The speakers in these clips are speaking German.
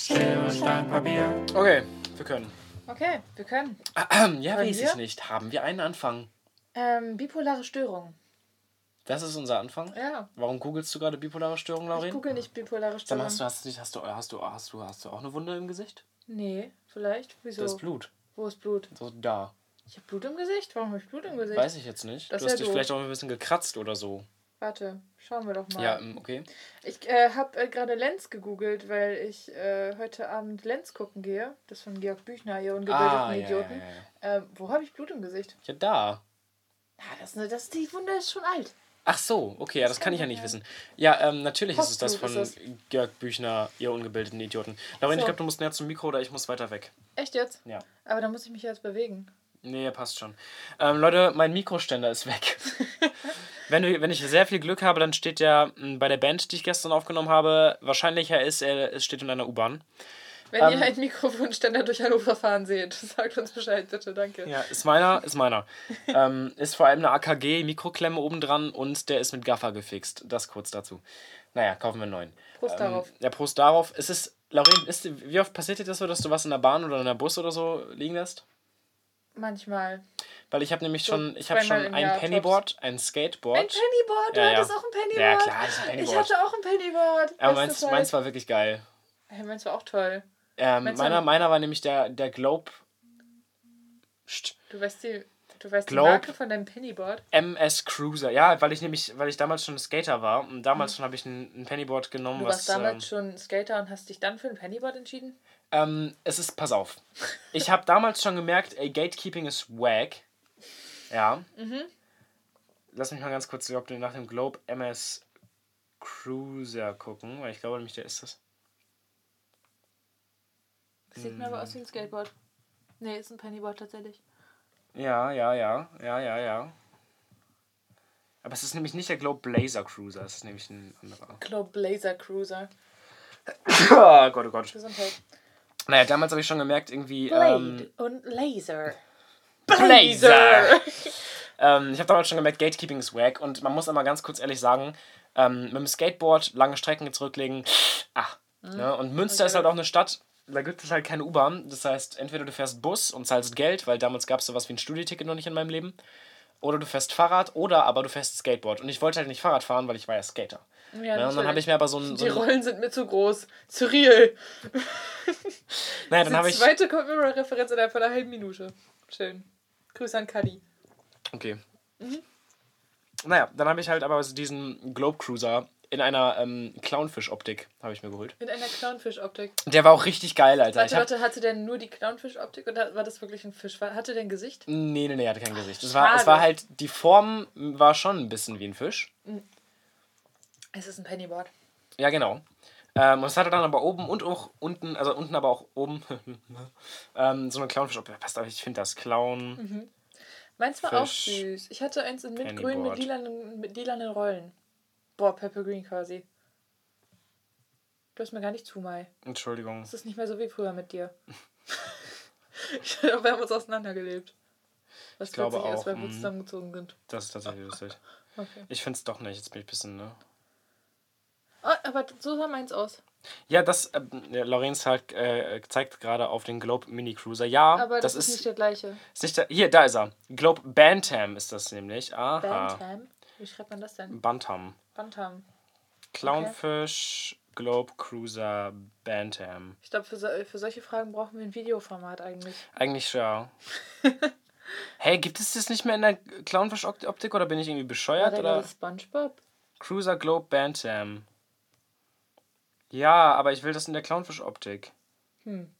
Schere, Stein, Papier. Okay, wir können. Okay, wir können. Ja, Wollen weiß wir? ich nicht. Haben wir einen Anfang? Ähm, bipolare Störung. Das ist unser Anfang? Ja. Warum googelst du gerade bipolare Störung, Ich Laurin? google nicht bipolare Dann Störung. hast du, hast du, hast du, hast du, hast du, hast du auch eine Wunde im Gesicht? Nee, vielleicht. Wieso? Das ist Blut. Wo ist Blut? So da. Ich habe Blut im Gesicht? Warum habe ich Blut im Gesicht? Weiß ich jetzt nicht. Das du hast dich doof. vielleicht auch ein bisschen gekratzt oder so. Warte, schauen wir doch mal. Ja, ähm, okay. Ich äh, habe äh, gerade Lenz gegoogelt, weil ich äh, heute Abend Lenz gucken gehe. Das von Georg Büchner, ihr ungebildeten Ah, ja, Idioten. ja, ja. Ähm, wo habe ich Blut im Gesicht? Ja, da. Ja, das, ne- das, die Wunde ist schon alt. Ach so, okay, ja, das kann ich ja nicht wissen. Ja, ähm, natürlich ist es das von ist Georg Büchner, ihr ungebildeten Idioten. Laurin, ich So. glaube, du musst näher zum Mikro oder ich muss weiter weg. Echt jetzt? Ja. Aber da muss ich mich jetzt bewegen. Nee, passt schon. Ähm, Leute, mein Mikroständer ist weg. wenn, du, wenn ich sehr viel Glück habe, dann steht der m, bei der Band, die ich gestern aufgenommen habe, wahrscheinlicher ist, er es steht in einer U-Bahn. Wenn Ähm, ihr einen Mikrofonständer durch Hannover fahren seht, sagt uns Bescheid, bitte, danke. Ja, ist meiner, ist meiner. ähm, ist vor allem eine AKG-Mikroklemme oben dran und der ist mit Gaffer gefixt. Das kurz dazu. Naja, kaufen wir einen neuen. Prost darauf. Ja, Prost darauf. Es ist, Lauren, ist, wie oft passiert dir das so, dass du was in der Bahn oder in der Bus oder so liegen lässt? Manchmal. Weil ich habe nämlich So schon, ich habe schon ein Jahr Pennyboard, ein Skateboard. Ein Pennyboard, du Ja, ja. hattest auch ein Pennyboard. Ja, klar, ich ein Ich Pennyboard. hatte auch ein Pennyboard. Aber meins, meins war wirklich geil. Hey, meins war auch toll. Ähm, meiner, meiner war nämlich der, der Globe Psst. Du weißt die, du weißt Glaub- die Marke von deinem Pennyboard? MS Cruiser. Ja, weil ich nämlich, weil ich damals schon Skater war und damals schon habe ich ein, ein Pennyboard genommen, Mhm. Du was. warst damals ähm, schon Skater und hast dich dann für ein Pennyboard entschieden? Ähm, es ist, pass auf. Ich habe damals schon gemerkt, ey, Gatekeeping ist wack. Ja. Mhm. Lass mich mal ganz kurz ob du nach dem Globe MS Cruiser gucken, weil ich glaube nämlich, der ist das. Das sieht mir aber aus wie ein Skateboard. Nee, ist ein Pennyboard tatsächlich. Ja, ja, ja, ja, ja, ja. Aber es ist nämlich nicht der Globe Blazer Cruiser, es ist nämlich ein anderer. Globe Blazer Cruiser. oh Gott, oh Gott. Gesundheit. Naja, damals habe ich schon gemerkt, irgendwie. Ähm, und Laser. Blazer! ähm, ich habe damals schon gemerkt, Gatekeeping ist wack und man muss einmal ganz kurz ehrlich sagen, ähm, mit dem Skateboard lange Strecken zurücklegen, ah. Ne? Und Münster ist halt auch eine Stadt, da gibt es halt keine U-Bahn. Das heißt, entweder du fährst Bus und zahlst Geld, weil damals gab es sowas wie ein Studieticket noch nicht in meinem Leben. Oder du fährst Fahrrad oder aber du fährst Skateboard. Und ich wollte halt nicht Fahrrad fahren, weil ich war ja Skater. Ja, Ne? Und dann habe ich mir aber so ein. So Die Rollen sind mir zu groß. Cyril. naja, dann habe Die ich. zweite Computer-Referenz innerhalb von einer halben Minute. Schön. Grüße an Kadi. Okay. Mhm. Naja, dann habe ich halt aber diesen Globe Cruiser in einer ähm, Clownfisch-Optik habe ich mir geholt. Mit einer Clownfisch-Optik. Der war auch richtig geil, Alter. Warte, warte, hatte der nur die Clownfisch-Optik oder war das wirklich ein Fisch? Hatte der ein Gesicht? Nee, nee, nee, er hatte kein Gesicht. Es war, es war halt, die Form war schon ein bisschen wie ein Fisch. Es ist ein Pennyboard. Ja, genau. Ähm, und es hatte dann aber oben und auch unten, also unten aber auch oben, ähm, so eine Clownfisch-Optik. Passt, aber ich finde das Clown. Mhm. Meins war auch Fisch. süß. Ich hatte eins in mintgrün mit lilanen, mit lilanen Rollen. Boah, Purple Green quasi. Du hast mir gar nicht zu, Mai. Entschuldigung. Es ist nicht mehr so wie früher mit dir. ich glaube, wir haben uns auseinandergelebt. Was Ich glaube ist, auch, weil wir mhm. zusammengezogen sind. Das ist tatsächlich lustig. Okay. Ich finde es doch nicht. Jetzt bin ich ein bisschen, ne? Oh, aber so sah meins aus. Ja, das, ähm, ja, Lorenz halt, äh, zeigt gerade auf den Globe Mini Cruiser. Ja, Aber das, das, ist nicht der gleiche. ist nicht der, hier, da ist er. Globe Bantam ist das nämlich. Aha. Bantam? Wie schreibt man das denn? Bantam. Bantam. Clownfish, Globe Cruiser, Bantam. Ich glaube, für, so, für solche Fragen brauchen wir ein Videoformat eigentlich. Eigentlich ja. hey, gibt es das nicht mehr in der Clownfish-Optik oder bin ich irgendwie War bescheuert? der Oder? Spongebob? Cruiser Globe Bantam. Ja, aber ich will das in der Clownfish-Optik. Hm.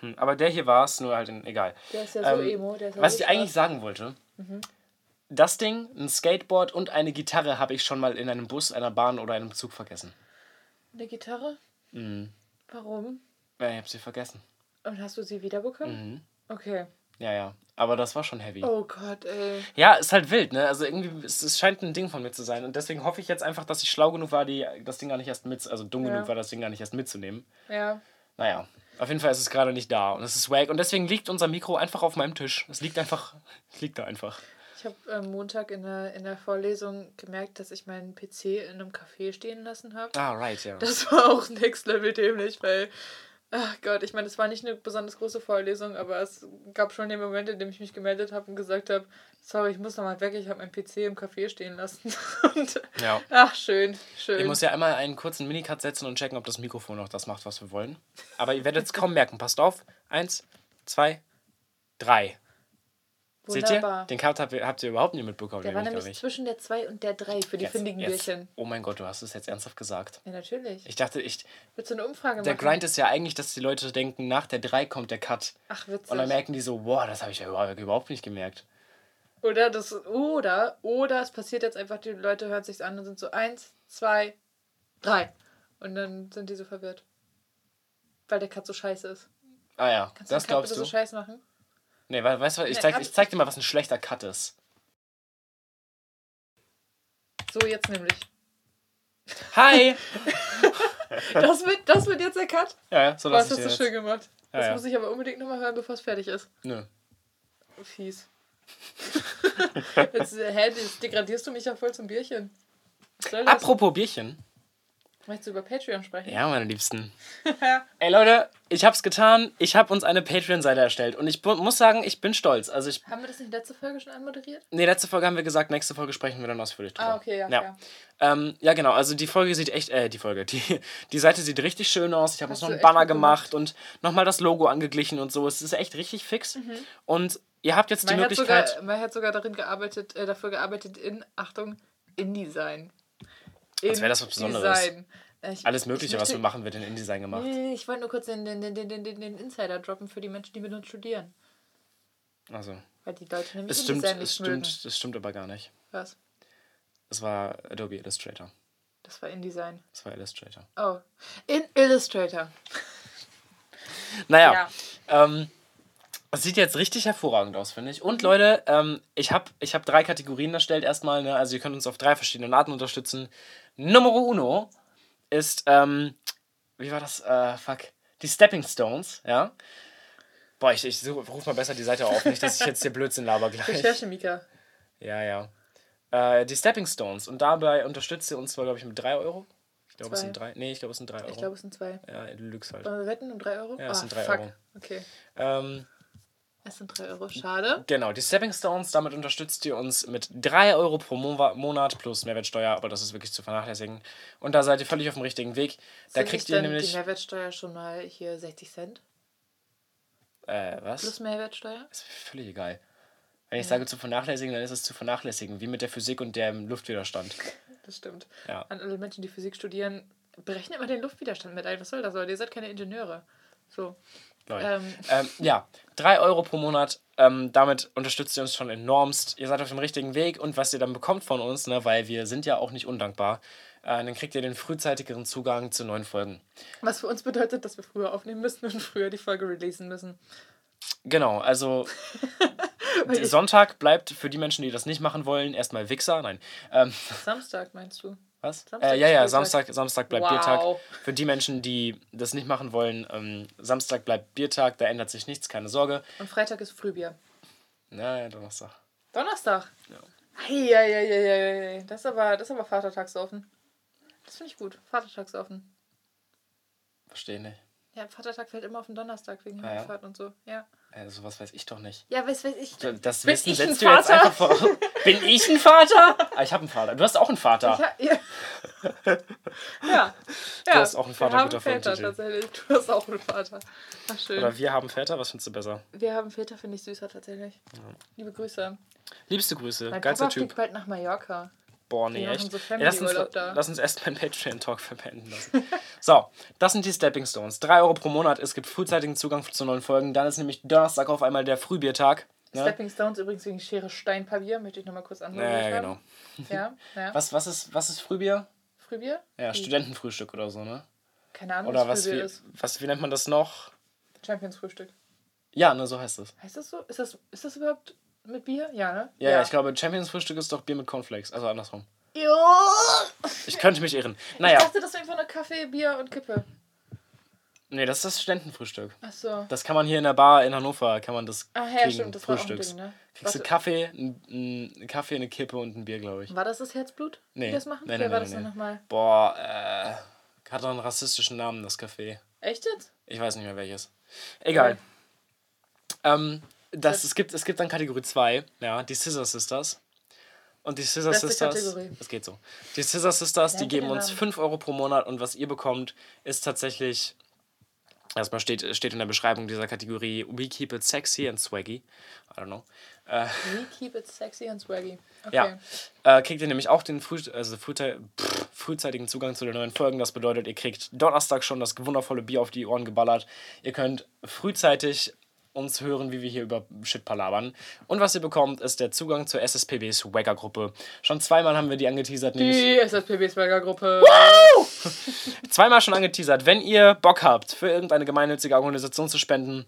Hm, aber der hier war es, nur halt in, egal. Der ist ja so Ähm, emo. Der ist Was ich eigentlich sagen wollte, Mhm. Das Ding, ein Skateboard und eine Gitarre habe ich schon mal in einem Bus, einer Bahn oder einem Zug vergessen. Eine Gitarre? Mhm. Warum? Ja, ich habe sie vergessen. Und hast du sie wiederbekommen? Mhm. Okay. Ja, ja. Aber das war schon heavy. Oh Gott, ey. Ja, ist halt wild, ne? Also irgendwie, es, es scheint ein Ding von mir zu sein. Und deswegen hoffe ich jetzt einfach, dass ich schlau genug war, die, das Ding gar nicht erst mit, also dumm Ja. genug war, das Ding gar nicht erst mitzunehmen. Ja. Naja, auf jeden Fall ist es gerade nicht da und es ist wack. Und deswegen liegt unser Mikro einfach auf meinem Tisch. Es liegt einfach, es liegt da einfach. Ich habe am Montag in der, in der Vorlesung gemerkt, dass ich meinen PC in einem Café stehen lassen habe. Ah, right, ja. Das war auch next level dämlich, weil, ach Gott, ich meine, es war nicht eine besonders große Vorlesung, aber es gab schon den Moment, in dem ich mich gemeldet habe und gesagt habe, sorry, ich muss nochmal weg, ich habe meinen PC im Café stehen lassen. und, Ja. Ach, schön, schön. Ich muss ja einmal einen kurzen Minicut setzen und checken, ob das Mikrofon noch das macht, was wir wollen. Aber ihr werdet es kaum merken. Passt auf. Eins, zwei, drei. Seht ihr? Den Cut habt ihr, habt ihr überhaupt nicht mitbekommen. Der war nämlich, glaub zwischen der 2 und der 3 für die Jetzt- findigen jetzt- Bierchen. Oh mein Gott, du hast es jetzt ernsthaft gesagt. Ja, natürlich. Ich dachte, ich, Willst du eine Umfrage der machen? Grind ist ja eigentlich, dass die Leute denken, nach der 3 kommt der Cut. Ach, witzig. Und dann merken die so, boah, das habe ich ja überhaupt- überhaupt nicht gemerkt. Oder das, oder, oder es passiert jetzt einfach, die Leute hören sich's an und sind so eins, zwei, drei. Und dann sind die so verwirrt. Weil der Cut so scheiße ist. Ah ja, Kannst das du den Cut glaubst bitte du? so scheiße machen? Nee, we- weißt du, was, ich zeig, ab- ich zeig dir mal, was ein schlechter Cut ist. So, jetzt nämlich. Hi! Das wird, das wird jetzt der Cut? ja, ja, so Was lass ich hast du dir schön jetzt. gemacht. Ja, Das ja. muss ich aber unbedingt nochmal hören, bevor es fertig ist. Nö. Fies. jetzt, hä, jetzt degradierst du mich ja voll zum Bierchen. Was? Apropos Bierchen. Möchtest du über Patreon sprechen? Ja, meine Liebsten. Ey Leute, ich hab's getan. Ich habe uns eine Patreon-Seite erstellt. Und ich muss sagen, ich bin stolz. Also ich. Haben wir das in der letzten Folge schon anmoderiert? Nee, letzte Folge haben wir gesagt, nächste Folge sprechen wir dann ausführlich drüber. Ah, okay, ja. Ja. ja. Ähm, ja, genau. Also die Folge sieht echt, äh, die Folge, die, die Seite sieht richtig schön aus. Ich habe uns noch einen Banner gemacht, und nochmal das Logo angeglichen und so. Es ist echt richtig fix. Mhm. Und ihr habt jetzt die Mai hat, Möglichkeit. sogar, Mai hat sogar darin gearbeitet, äh, dafür gearbeitet in, Achtung, InDesign. Als wäre das was Besonderes. Design. Äh, Ich, alles Mögliche, ich was wir möchte- machen, wird in InDesign gemacht. Nee, Ich wollte nur kurz den, den, den, den, den, Insider droppen für die Menschen, die mit uns studieren. Also, Weil die Leute nämlich es stimmt, InDesign es nicht mögen. stimmt, das stimmt aber gar nicht. Was? Es war Adobe Illustrator. Das war InDesign. Es war Illustrator. Oh. In Illustrator. Naja, Ja. ähm, es sieht jetzt richtig hervorragend aus, finde ich. Und Leute, ähm, ich habe ich hab drei Kategorien erstellt erstmal. Ne? Also ihr könnt uns auf drei verschiedenen Arten unterstützen. Numero uno ist, ähm, wie war das? Äh, fuck. Die Stepping Stones, ja. Boah, ich, ich rufe mal besser die Seite auf, nicht, dass ich jetzt hier Blödsinn laber gleich. Recherche, Mika. Ja, ja. Äh, die Stepping Stones. Und dabei unterstützt ihr uns zwar, glaube ich, mit 3 Euro. Ich glaube, es sind 3. Nee, ich glaube, es sind 3 Euro. Ich glaube, es sind zwei. ja, du lügst halt. Wollen wir wetten um 3 Euro? Ja, es Ah, sind drei fuck. Euro. Okay. Ähm, Es sind 3 Euro. Schade. Genau, die Stepping Stones, damit unterstützt ihr uns mit 3 Euro pro Mo Monat plus Mehrwertsteuer, aber das ist wirklich zu vernachlässigen. Und da seid ihr völlig auf dem richtigen Weg. Da Sind kriegt ihr nämlich. die Mehrwertsteuer schon mal hier 60 Cent? Äh, was? Plus Mehrwertsteuer? ist völlig egal. Wenn ich sage zu vernachlässigen, dann ist es zu vernachlässigen, wie mit der Physik und dem Luftwiderstand. Das stimmt. Ja. An alle Menschen, die Physik studieren, berechnet mal den Luftwiderstand mit ein. Was soll das? Ihr seid keine Ingenieure. So. Ähm, Ähm, ja, 3 Euro pro Monat. Ähm, damit unterstützt ihr uns schon enormst. Ihr seid auf dem richtigen Weg und was ihr dann bekommt von uns, ne, weil wir sind ja auch nicht undankbar, äh, dann kriegt ihr den frühzeitigeren Zugang zu neuen Folgen. was für uns bedeutet, dass wir früher aufnehmen müssen und früher die Folge releasen müssen. Genau, also Sonntag bleibt für die Menschen, die das nicht machen wollen, erstmal Wichser. Nein. Ähm, Samstag meinst du? Was? Samstag äh, ja, ja. Samstag, Samstag bleibt Wow. Biertag. Für die Menschen, die das nicht machen wollen, ähm, Samstag bleibt Biertag, da ändert sich nichts, keine Sorge. Und Freitag ist Frühbier. Na, ja, Donnerstag. Donnerstag. Ja. Eieieiei. Das ist aber, das ist aber Vatertagsoffen. Das finde ich gut. Vatertagsoffen. Verstehe nicht. Ja, Vatertag fällt immer auf den Donnerstag wegen Ah, ja? Himmelfahrt und so. Ja. Äh, sowas weiß ich doch nicht. Ja, weiß, weiß ich. Das Bin Wissen setzt du jetzt Vater? einfach vor. Bin ich ein Vater? Ah, ich habe einen Vater. Du hast auch einen Vater. Ich ha- ja. ja. ja. hast auch einen Vater, Wir haben guter Väter tatsächlich. Du hast auch einen Vater. Ach, schön. Oder wir haben Väter, was findest du besser? Wir haben Väter, finde ich süßer tatsächlich. Liebe Grüße. Liebste Grüße, Mein geilster Papa Typ. fliegt bald nach Mallorca. Boah, nee, echt. so Ja, lass, uns, lass uns erst meinen Patreon-Talk verwenden lassen. so, das sind die Stepping Stones. 3 Euro pro Monat. Es gibt frühzeitigen Zugang zu neuen Folgen. Dann ist nämlich Donnerstag auf einmal der Frühbiertag. Ne? Stepping Stones übrigens wegen Schere Stein Papier, möchte ich nochmal kurz Ja, anmoderiert ja, genau. Ja, ja. Was, was, ist, was ist Frühbier? Frühbier? Ja, Studentenfrühstück oder so, ne? Keine Ahnung, Oder was Frühbier wie, ist. was, wie nennt man das noch? Champions Frühstück. Ja, ne, so heißt es. Heißt das so? Ist das, ist das überhaupt mit Bier? Ja, ne? Ja, ja. ich glaube, Champions Frühstück ist doch Bier mit Cornflakes. Also andersrum. Jo! Ich könnte mich irren. Ich Naja, dachte, das wäre einfach nur Kaffee, Bier und Kippe. Nee, das ist das Studentenfrühstück. Ach so. Das kann man hier in der Bar in Hannover, kann man das Ach ja, kriegen, stimmt, das war auch ein Frühstücks. Ding, ne? Kriegst du. Kaffee, ein, ein Kaffee, eine Kippe und ein Bier, glaube ich. War das das Herzblut? Nee. Die das machen? Nee, nee, Wer war nee, das nee. nochmal? Boah, äh, hat doch einen rassistischen Namen, das Café. Echt jetzt? Ich weiß nicht mehr welches. Egal. Ähm, das, es, gibt, es gibt dann Kategorie 2, ja, die Scissor Sisters. Und die Scissor Beste Sisters. Kategorie. Das geht so. Die Scissor Sisters, die geben uns Name. 5 Euro pro Monat und was ihr bekommt, ist tatsächlich. Erstmal steht, steht in der Beschreibung dieser Kategorie We keep it sexy and swaggy. I don't know. Äh, We keep it sexy and swaggy. Okay. ja. Äh, kriegt ihr nämlich auch den früh, also frühzei pff, frühzeitigen Zugang zu den neuen Folgen. Das bedeutet, ihr kriegt Donnerstag schon das wundervolle Bier auf die Ohren geballert. Ihr könnt frühzeitig uns hören, wie wir hier über Shit palabern. Und was ihr bekommt, ist der Zugang zur SSPB Swagger Gruppe. Schon zweimal haben wir die angeteasert, Die SSPB Swagger Gruppe. zweimal schon angeteasert. Wenn ihr Bock habt, für irgendeine gemeinnützige Organisation zu spenden,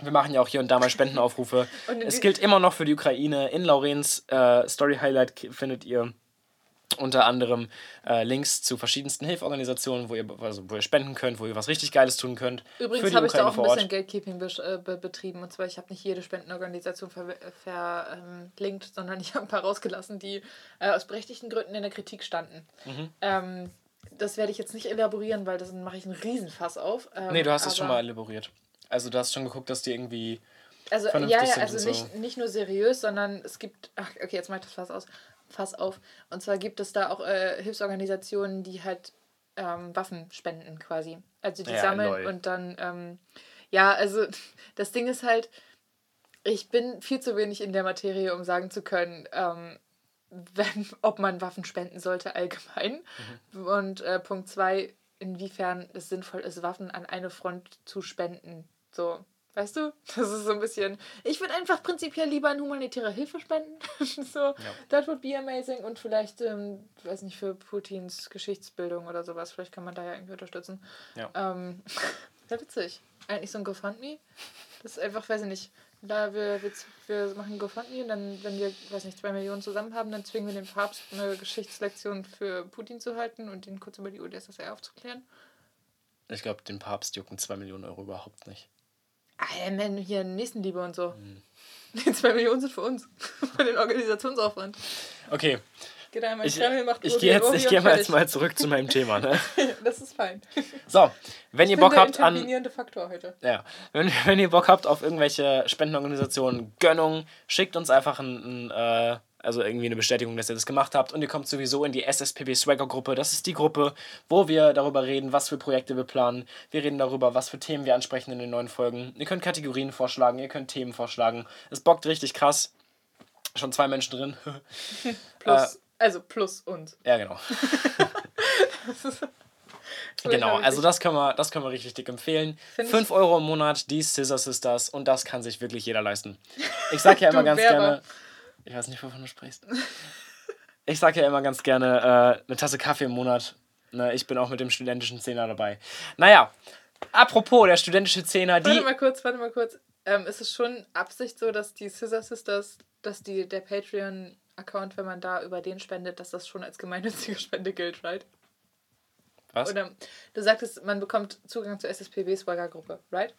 wir machen ja auch hier und da mal Spendenaufrufe. Es gilt immer noch für die Ukraine. In Laurens äh, Story Highlight findet ihr unter anderem äh, Links zu verschiedensten Hilfsorganisationen, wo ihr, also, wo ihr spenden könnt, wo ihr was richtig Geiles tun könnt. Übrigens habe ich da auch ein bisschen Gatekeeping besch- äh, be betrieben. Und zwar, ich habe nicht jede Spendenorganisation verlinkt, ver, ähm, sondern ich habe ein paar rausgelassen, die äh, aus berechtigten Gründen in der Kritik standen. Mhm. Ähm, das werde ich jetzt nicht elaborieren, weil das mache ich einen Riesenfass auf. Ähm, Nee, du hast es schon mal elaboriert. Also du hast schon geguckt, dass die irgendwie. Also ja, ja, also und nicht, nicht nur seriös, sondern es gibt, ach, okay, jetzt mach ich das Fass aus, Fass auf. Und zwar gibt es da auch äh, Hilfsorganisationen, die halt ähm, Waffen spenden quasi. Also die Ja, sammeln lol. und dann, ähm, ja, also das Ding ist halt, ich bin viel zu wenig in der Materie, um sagen zu können, ähm, wenn, ob man Waffen spenden sollte allgemein. Mhm. Und äh, Punkt zwei, inwiefern es sinnvoll ist, Waffen an eine Front zu spenden. So, weißt du? Das ist so ein bisschen. Ich würde einfach prinzipiell lieber an humanitäre Hilfe spenden. so, that would be amazing. Und vielleicht, ähm, weiß nicht, für Putins Geschichtsbildung oder sowas. Vielleicht kann man da ja irgendwie unterstützen. Ja. Ähm, Wäre witzig. Eigentlich so ein GoFundMe. Das ist einfach, weiß ich nicht. Da wir, wir, wir machen GoFundMe und dann, wenn wir, weiß nicht, zwei Millionen zusammen haben, dann zwingen wir den Papst eine Geschichtslektion für Putin zu halten und ihn kurz über die UdSSR aufzuklären. Ich glaube, den Papst jucken 2 Millionen Euro überhaupt nicht. Ah, ja, man, hier Nächstenliebe und so. Mhm. Die zwei Millionen sind für uns. für den Organisationsaufwand. Okay, Geht einmal ich, Kreml, macht ich gehe jetzt, ich gehe mal jetzt mal zurück zu meinem Thema. Ne? Das ist fein. So, wenn ihr Ich Bock bin der habt an Faktor heute. Ja, wenn, wenn ihr Bock habt auf irgendwelche Spendenorganisationen, Gönnung, schickt uns einfach ein, ein, äh, also irgendwie eine Bestätigung, dass ihr das gemacht habt und ihr kommt sowieso in die SSPB Swagger Gruppe. Das ist die Gruppe, wo wir darüber reden, was für Projekte wir planen. Wir reden darüber, was für Themen wir ansprechen in den neuen Folgen. Ihr könnt Kategorien vorschlagen, ihr könnt Themen vorschlagen. Es bockt richtig krass. Schon zwei Menschen drin. Plus, also plus uns. ja, genau. Genau, also das können wir, das können wir richtig dick empfehlen. Find ich- 5 Euro im Monat, die Scissor Sisters und das kann sich wirklich jeder leisten. Ich sag ja immer ganz gerne, ich weiß nicht, wovon du sprichst. Ich sag ja immer ganz gerne, äh, eine Tasse Kaffee im Monat. Ne, ich bin auch mit dem studentischen Zehner dabei. Naja, apropos der studentische Zehner, die. Warte mal kurz, warte mal kurz. Ähm, ist es schon Absicht so, dass die Scissor Sisters, dass die, der Patreon-Account, wenn man da über den spendet, dass das schon als gemeinnützige Spende gilt, right? Was? Oder du sagtest, man bekommt Zugang zur SSPB Swagger Gruppe, right?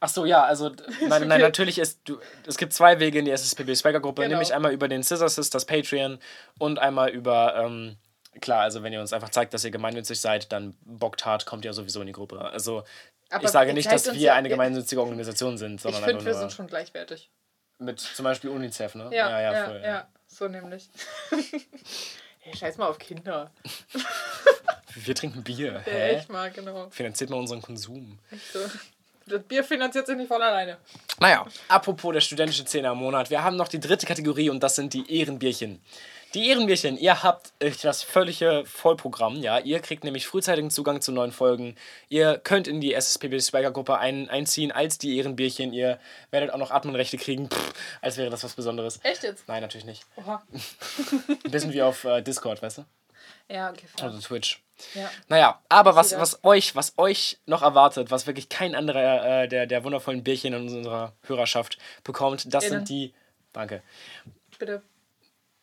Ach so, ja, also nein, nein, natürlich ist du, es gibt zwei Wege in die SSPB Swagger Gruppe, Genau. nämlich einmal über den Scissor Sisters Patreon und einmal über ähm, klar, also wenn ihr uns einfach zeigt, dass ihr gemeinnützig seid, dann bockt hart, kommt ihr sowieso in die Gruppe. Also Aber ich sage nicht, dass wir ja- eine gemeinnützige Organisation sind, Ich sondern finde, einfach wir sind schon gleichwertig. mit zum Beispiel UNICEF, ne? Ja, ja, ja, voll, so nämlich. hey, scheiß mal auf Kinder. Wir trinken Bier. Ja, Hä? echt mal, genau. Finanziert mal unseren Konsum. Echt so. Das Bier finanziert sich nicht von alleine. Naja, apropos der studentische Zehner im Monat, wir haben noch die dritte Kategorie und das sind die Ehrenbierchen. Die Ehrenbierchen, ihr habt das völlige Vollprogramm, ja. Ihr kriegt nämlich frühzeitigen Zugang zu neuen Folgen. Ihr könnt in die SSPB Swagger Gruppe ein, einziehen als die Ehrenbierchen. Ihr werdet auch noch Adminrechte kriegen, Pff, als wäre das was Besonderes. Echt jetzt? Nein, natürlich nicht. Oha. Ein bisschen wie auf äh, Discord, weißt du? Ja, okay. fair. Also Twitch. Ja. Naja, aber was, was, euch, was euch noch erwartet, was wirklich kein anderer äh, der, der wundervollen Bierchen in unserer Hörerschaft bekommt, das Innen. sind die. Danke. Bitte.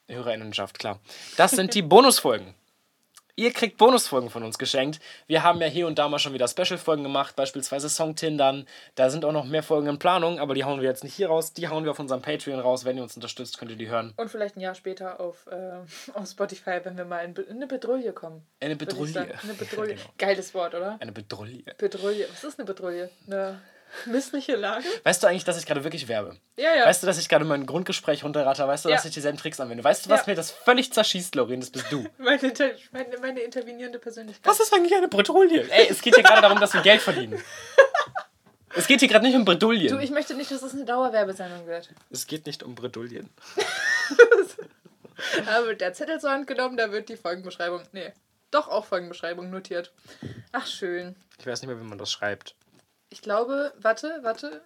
Hörerinnenschaft, klar. Das sind die Bonusfolgen. Ihr kriegt Bonusfolgen von uns geschenkt. Wir haben ja hier und da mal schon wieder Special-Folgen gemacht, beispielsweise Song-Tindern. Da sind auch noch mehr Folgen in Planung, aber die hauen wir jetzt nicht hier raus. Die hauen wir auf unserem Patreon raus. Wenn ihr uns unterstützt, könnt ihr die hören. Und vielleicht ein Jahr später auf, äh, auf Spotify, wenn wir mal in, in eine Bedrulle kommen. Eine Bedrulle. Eine Bedrulle. Genau. Geiles Wort, oder? Eine Bedrulle. Bedrulle. Was ist eine Bedrulle? Eine missliche Lage? Weißt du eigentlich, dass ich gerade wirklich werbe? Ja, ja. Weißt du, dass ich gerade mein Grundgespräch runterratter? Weißt du, dass Ja. ich dieselben Tricks anwende? Weißt du, was Ja. mir das völlig zerschießt, Lorin? Das bist du. meine, Inter meine, meine intervenierende Persönlichkeit. Was ist eigentlich eine Bredouille? Ey, es geht hier gerade darum, dass wir Geld verdienen. Es geht hier gerade nicht um Bredouillen. Du, ich möchte nicht, dass es eine Dauerwerbesendung wird. es geht nicht um Bredouillen. Da wird der Zettel zur Hand genommen, da wird die Folgenbeschreibung. Nee, doch auch Folgenbeschreibung notiert. Ach, schön. Ich weiß nicht mehr, wie man das schreibt. Ich glaube, warte, warte.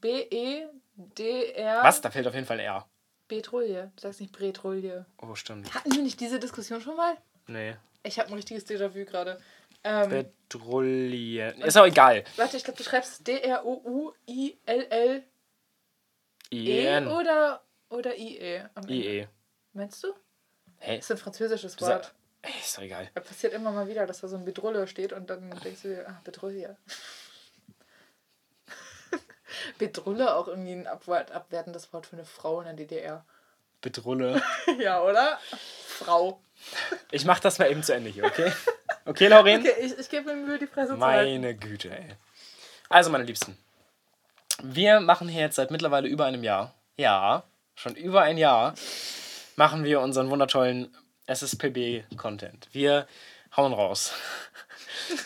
B-E-D-R. Was? Da fehlt auf jeden Fall R. Betrouille. Du sagst nicht Bretrouille. Oh, stimmt. Hatten wir nicht diese Diskussion schon mal? Nee. Ich habe ein richtiges Déjà-vu gerade. Ähm, Bredouille. Ist auch egal. warte, ich glaube, du schreibst D-R-O-U-I-L-L-E I-E-N. oder, oder I-E. Ende. I-E. Meinst du? Hey, Das ist ein französisches Wort. ey, ist doch egal. Da passiert immer mal wieder, dass da so ein Bedrulle steht und dann denkst du dir, ah, Bedrulle. Bedrulle auch irgendwie ein abwert, abwertendes Wort für eine Frau in der DDR. Bedrulle. ja, oder? Frau. Ich mach das mal eben zu Ende hier, okay? Okay, Lauren? Okay, ich, ich gebe mir Mühe, die halten. Meine Güte, ey. Also, meine Liebsten. Wir machen hier jetzt seit mittlerweile über einem Jahr, ja, schon über ein Jahr, machen wir unseren wundertollen SSPB-Content. Wir hauen raus.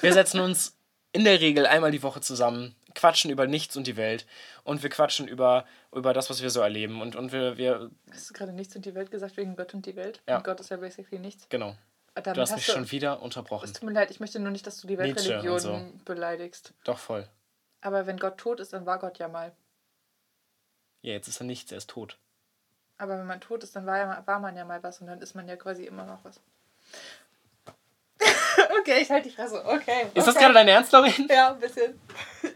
Wir setzen uns in der Regel einmal die Woche zusammen, quatschen über nichts und die Welt und wir quatschen über, über das, was wir so erleben und, und wir, wir, Hast du gerade nichts und die Welt gesagt wegen Gott und die Welt? Ja. Und Gott ist ja basically nichts. genau. Damit Du hast mich du, schon wieder unterbrochen. Es tut mir leid, ich möchte nur nicht, dass du die Weltreligion so. beleidigst. Doch voll. Aber wenn Gott tot ist, dann war Gott ja mal. Ja, jetzt ist er nichts, er ist tot. Aber wenn man tot ist, dann war, ja, war man ja mal was und dann ist man ja quasi immer noch was. Okay, ich halte die Fresse. Okay. Ist das okay. gerade dein Ernst, Lauren? Ja, ein bisschen.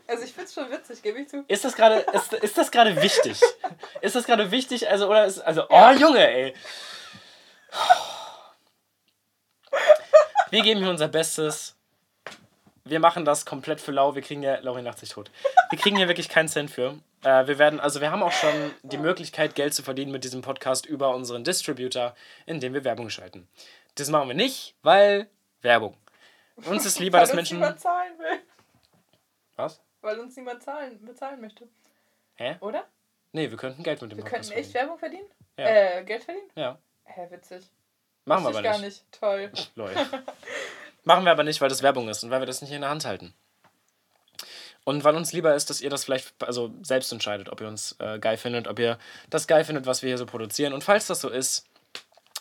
Also ich find's schon witzig, gebe ich zu. Ist das gerade ist, ist das gerade wichtig? Ist das gerade wichtig? Also oder ist also oh Junge, ey. Wir geben hier unser Bestes. Wir machen das komplett für lau. Wir kriegen ja Laurin lacht sich tot. Wir kriegen hier wirklich keinen Cent für. Äh, wir werden also wir haben auch schon die Möglichkeit Geld zu verdienen mit diesem Podcast über unseren Distributor, indem wir Werbung schalten. Das machen wir nicht, weil Werbung. Uns ist lieber, Weil dass uns Menschen niemand zahlen will. Was? Weil uns niemand zahlen, bezahlen möchte. Hä? Oder? Nee, wir könnten Geld mit dem Wir Podcast könnten echt verdienen. Werbung verdienen? Ja. Äh, Geld verdienen? Ja. Hä, witzig. Machen wir aber ich nicht. gar nicht. Toll. Lol. Machen wir aber nicht, weil das Werbung ist und weil wir das nicht in der Hand halten. Und weil uns lieber ist, dass ihr das vielleicht also selbst entscheidet, ob ihr uns äh, geil findet, ob ihr das geil findet, was wir hier so produzieren. Und falls das so ist,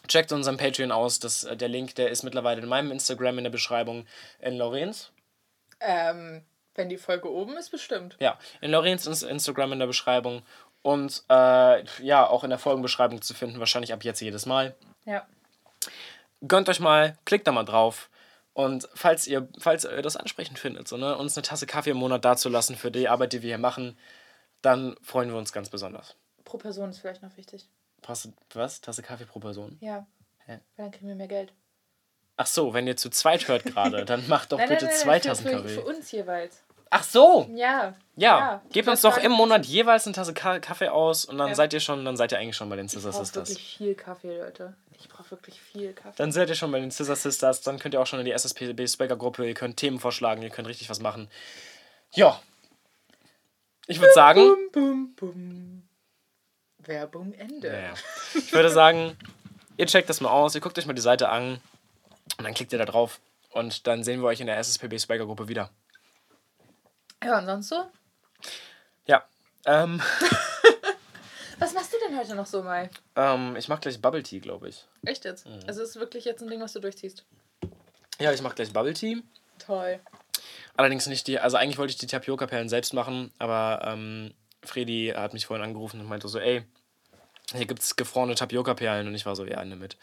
checkt unseren Patreon aus. Das, äh, der Link, der ist mittlerweile in meinem Instagram in der Beschreibung. In Lorenz? Ähm, wenn die Folge oben ist, bestimmt. Ja, in Lorenz ins- Instagram in der Beschreibung. Und äh, ja, auch in der Folgenbeschreibung zu finden, wahrscheinlich ab jetzt jedes Mal. Ja. gönnt euch mal, klickt da mal drauf. Und falls ihr, falls ihr das ansprechend findet, so, ne, uns eine Tasse Kaffee im Monat dazulassen für die Arbeit, die wir hier machen, dann freuen wir uns ganz besonders. Pro Person ist vielleicht noch wichtig. Pass, was? Tasse Kaffee pro Person? Ja. Hä? Weil dann kriegen wir mehr Geld. Ach so, wenn ihr zu zweit hört gerade, dann macht doch bitte zwei für, Tassen für, Kaffee. für uns jeweils. Ach so! Ja. Ja, gebt uns doch im Monat jeweils eine Tasse Ka Kaffee aus und dann Ja. seid ihr schon, dann seid ihr eigentlich schon bei den Ich Scissor brauche Sisters. wirklich viel Kaffee, Leute. Ich brauche wirklich viel Kaffee. Dann seid ihr schon bei den Scissor Sisters, dann könnt ihr auch schon in die SSPB Speaker Gruppe, ihr könnt Themen vorschlagen, ihr könnt richtig was machen. Ja. Ich würde sagen, Bum, bum, bum. Werbung Ende. Naja. Ich würde sagen, ihr checkt das mal aus, ihr guckt euch mal die Seite an und dann klickt ihr da drauf und dann sehen wir euch in der SSPB Spiker Gruppe wieder. Ja, und sonst so? Ja. Ähm, Was machst du denn heute noch so, Mai? ähm, ich mach gleich Bubble Tea, glaube ich. Echt jetzt? Mhm. Also es ist wirklich jetzt ein Ding, was du durchziehst. Ja, ich mach gleich Bubble Tea. Toll. Allerdings nicht die, also eigentlich wollte ich die Tapioca-Perlen selbst machen, aber ähm, Fredi hat mich vorhin angerufen und meinte so, ey, hier gibt's gefrorene Tapioca-Perlen und ich war so, ja, nimm mit,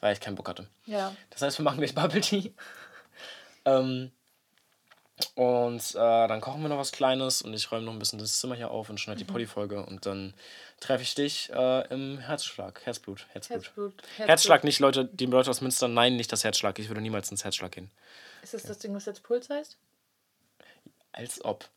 weil ich keinen Bock hatte. Ja. Das heißt, wir machen gleich Bubble Tea. ähm, Und äh, dann kochen wir noch was Kleines und ich räume noch ein bisschen das Zimmer hier auf und schneide Mhm. die Poddy-Folge. Und dann treffe ich dich äh, im Herzschlag. Herzblut. Herzblut. Herzblut. Herzschlag nicht, Leute, die Leute aus Münster, nein, nicht das Herzschlag. Ich würde niemals ins Herzschlag gehen. Ist das das Ding, was jetzt Puls heißt? Als ob.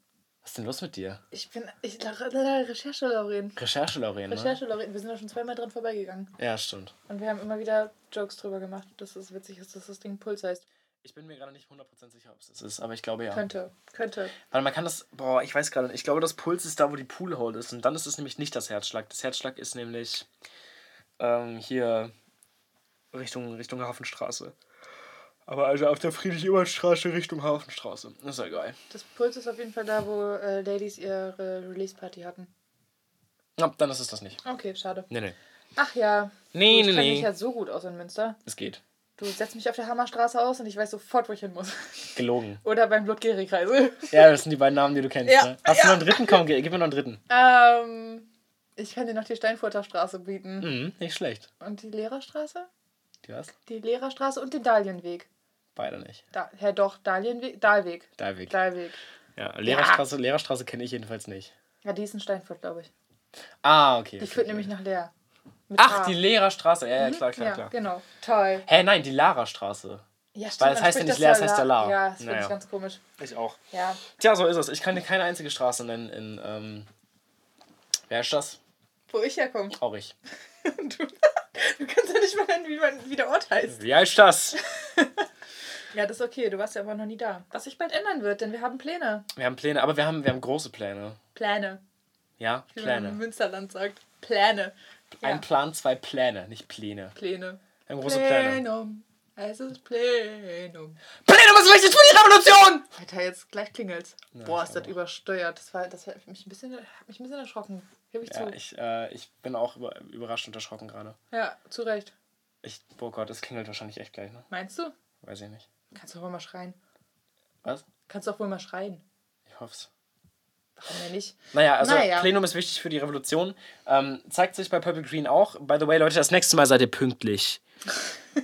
Was ist denn los mit dir? Ich bin. Ich, Recherche, Lauren. Recherche, Lauren, ne? Recherche, Lauren. Wir sind da schon zweimal dran vorbeigegangen. Ja, stimmt. Und wir haben immer wieder Jokes drüber gemacht, dass es witzig ist, dass das Ding Puls heißt. Ich bin mir gerade nicht 100% sicher, ob es das ist, aber ich glaube ja. Könnte. Könnte. Weil man kann das, boah, ich weiß gerade nicht. Ich glaube, das Puls ist da, wo die Poolhole ist. Und dann ist es nämlich nicht das Herzschlag. Das Herzschlag ist nämlich ähm, hier Richtung, Richtung Hafenstraße. Aber also auf der Friedrich-Ebert-Straße Richtung Hafenstraße. Ist ja geil. Das Puls ist auf jeden Fall da, wo äh, Ladies ihre Release-Party hatten. Ja, dann ist es das nicht. Okay, schade. Nee, nee. Ach ja. Nee, du, nee, ich kenn nee. mich ja so gut aus in Münster. Es geht. Du setzt mich auf der Hammerstraße aus und ich weiß sofort, wo ich hin muss. Gelogen. Oder beim Blutgeri-Kreisel. Ja, das sind die beiden Namen, die du kennst. Ja, Ne? Hast du noch einen dritten? Komm, gib gib mir noch einen dritten. Ähm, ich kann dir noch die Steinfurter Straße bieten. Mhm, nicht schlecht. Und die Lehrerstraße? Die was? Die Lehrerstraße und den Dahlienweg. Beide nicht. Da, Herr doch, Dahlienweg, Dahlweg. Dahlweg. Dahlweg. Ja, Lehrerstraße, Lehrerstraße kenne ich jedenfalls nicht. Ja, die ist in Steinfurt, glaube ich. Ah, okay. Die okay, führt okay. nämlich nach Leer. Mit Ach, H. die Lehrerstraße. Ja, ja, Mhm, klar, klar, ja, klar. genau. Toll. Hä, nein, die Lara-Straße. Ja, stimmt, Weil es man heißt ja nicht das Leer, es heißt ja La. Ja, das finde Naja. ich ganz komisch. Ich auch. Ja. Tja, so ist es. Ich kann dir keine einzige Straße nennen in, ähm, wer ist das? Wo ich herkomme. Traurig. Du, du kannst ja nicht mal nennen, wie, man, wie der Ort heißt. Wie heißt das? Ja, das ist okay. Du warst ja aber noch nie da. Was sich bald ändern wird, denn wir haben Pläne. Wir haben Pläne, aber wir haben, wir haben große Pläne. Pläne. Ja, Wie man im Pläne. Münsterland sagt. Pläne. Ja, Ein Plan, zwei Pläne, nicht Pläne. Pläne. Wir haben große Pläne. Plenum. Es ist Plenum. Pläne ist wichtig für die Revolution! Alter, jetzt gleich klingelt's. Ja, Boah, ist das auch. übersteuert. Das, war, das hat mich ein bisschen, hat mich ein bisschen erschrocken. Gib ich Ja, zu. ich, äh, ich bin auch über, überrascht und erschrocken gerade. Ja, zu Recht. Ich, oh Gott, es klingelt wahrscheinlich echt gleich, ne? Meinst du? Weiß ich nicht. Kannst du doch wohl mal schreien. Was? Kannst du doch wohl mal schreien. Ich hoff's. Warum denn nicht? Naja, also Naja. Plenum ist wichtig für die Revolution. Ähm, zeigt sich bei Purple Green auch. By the way, Leute, das nächste Mal seid ihr pünktlich.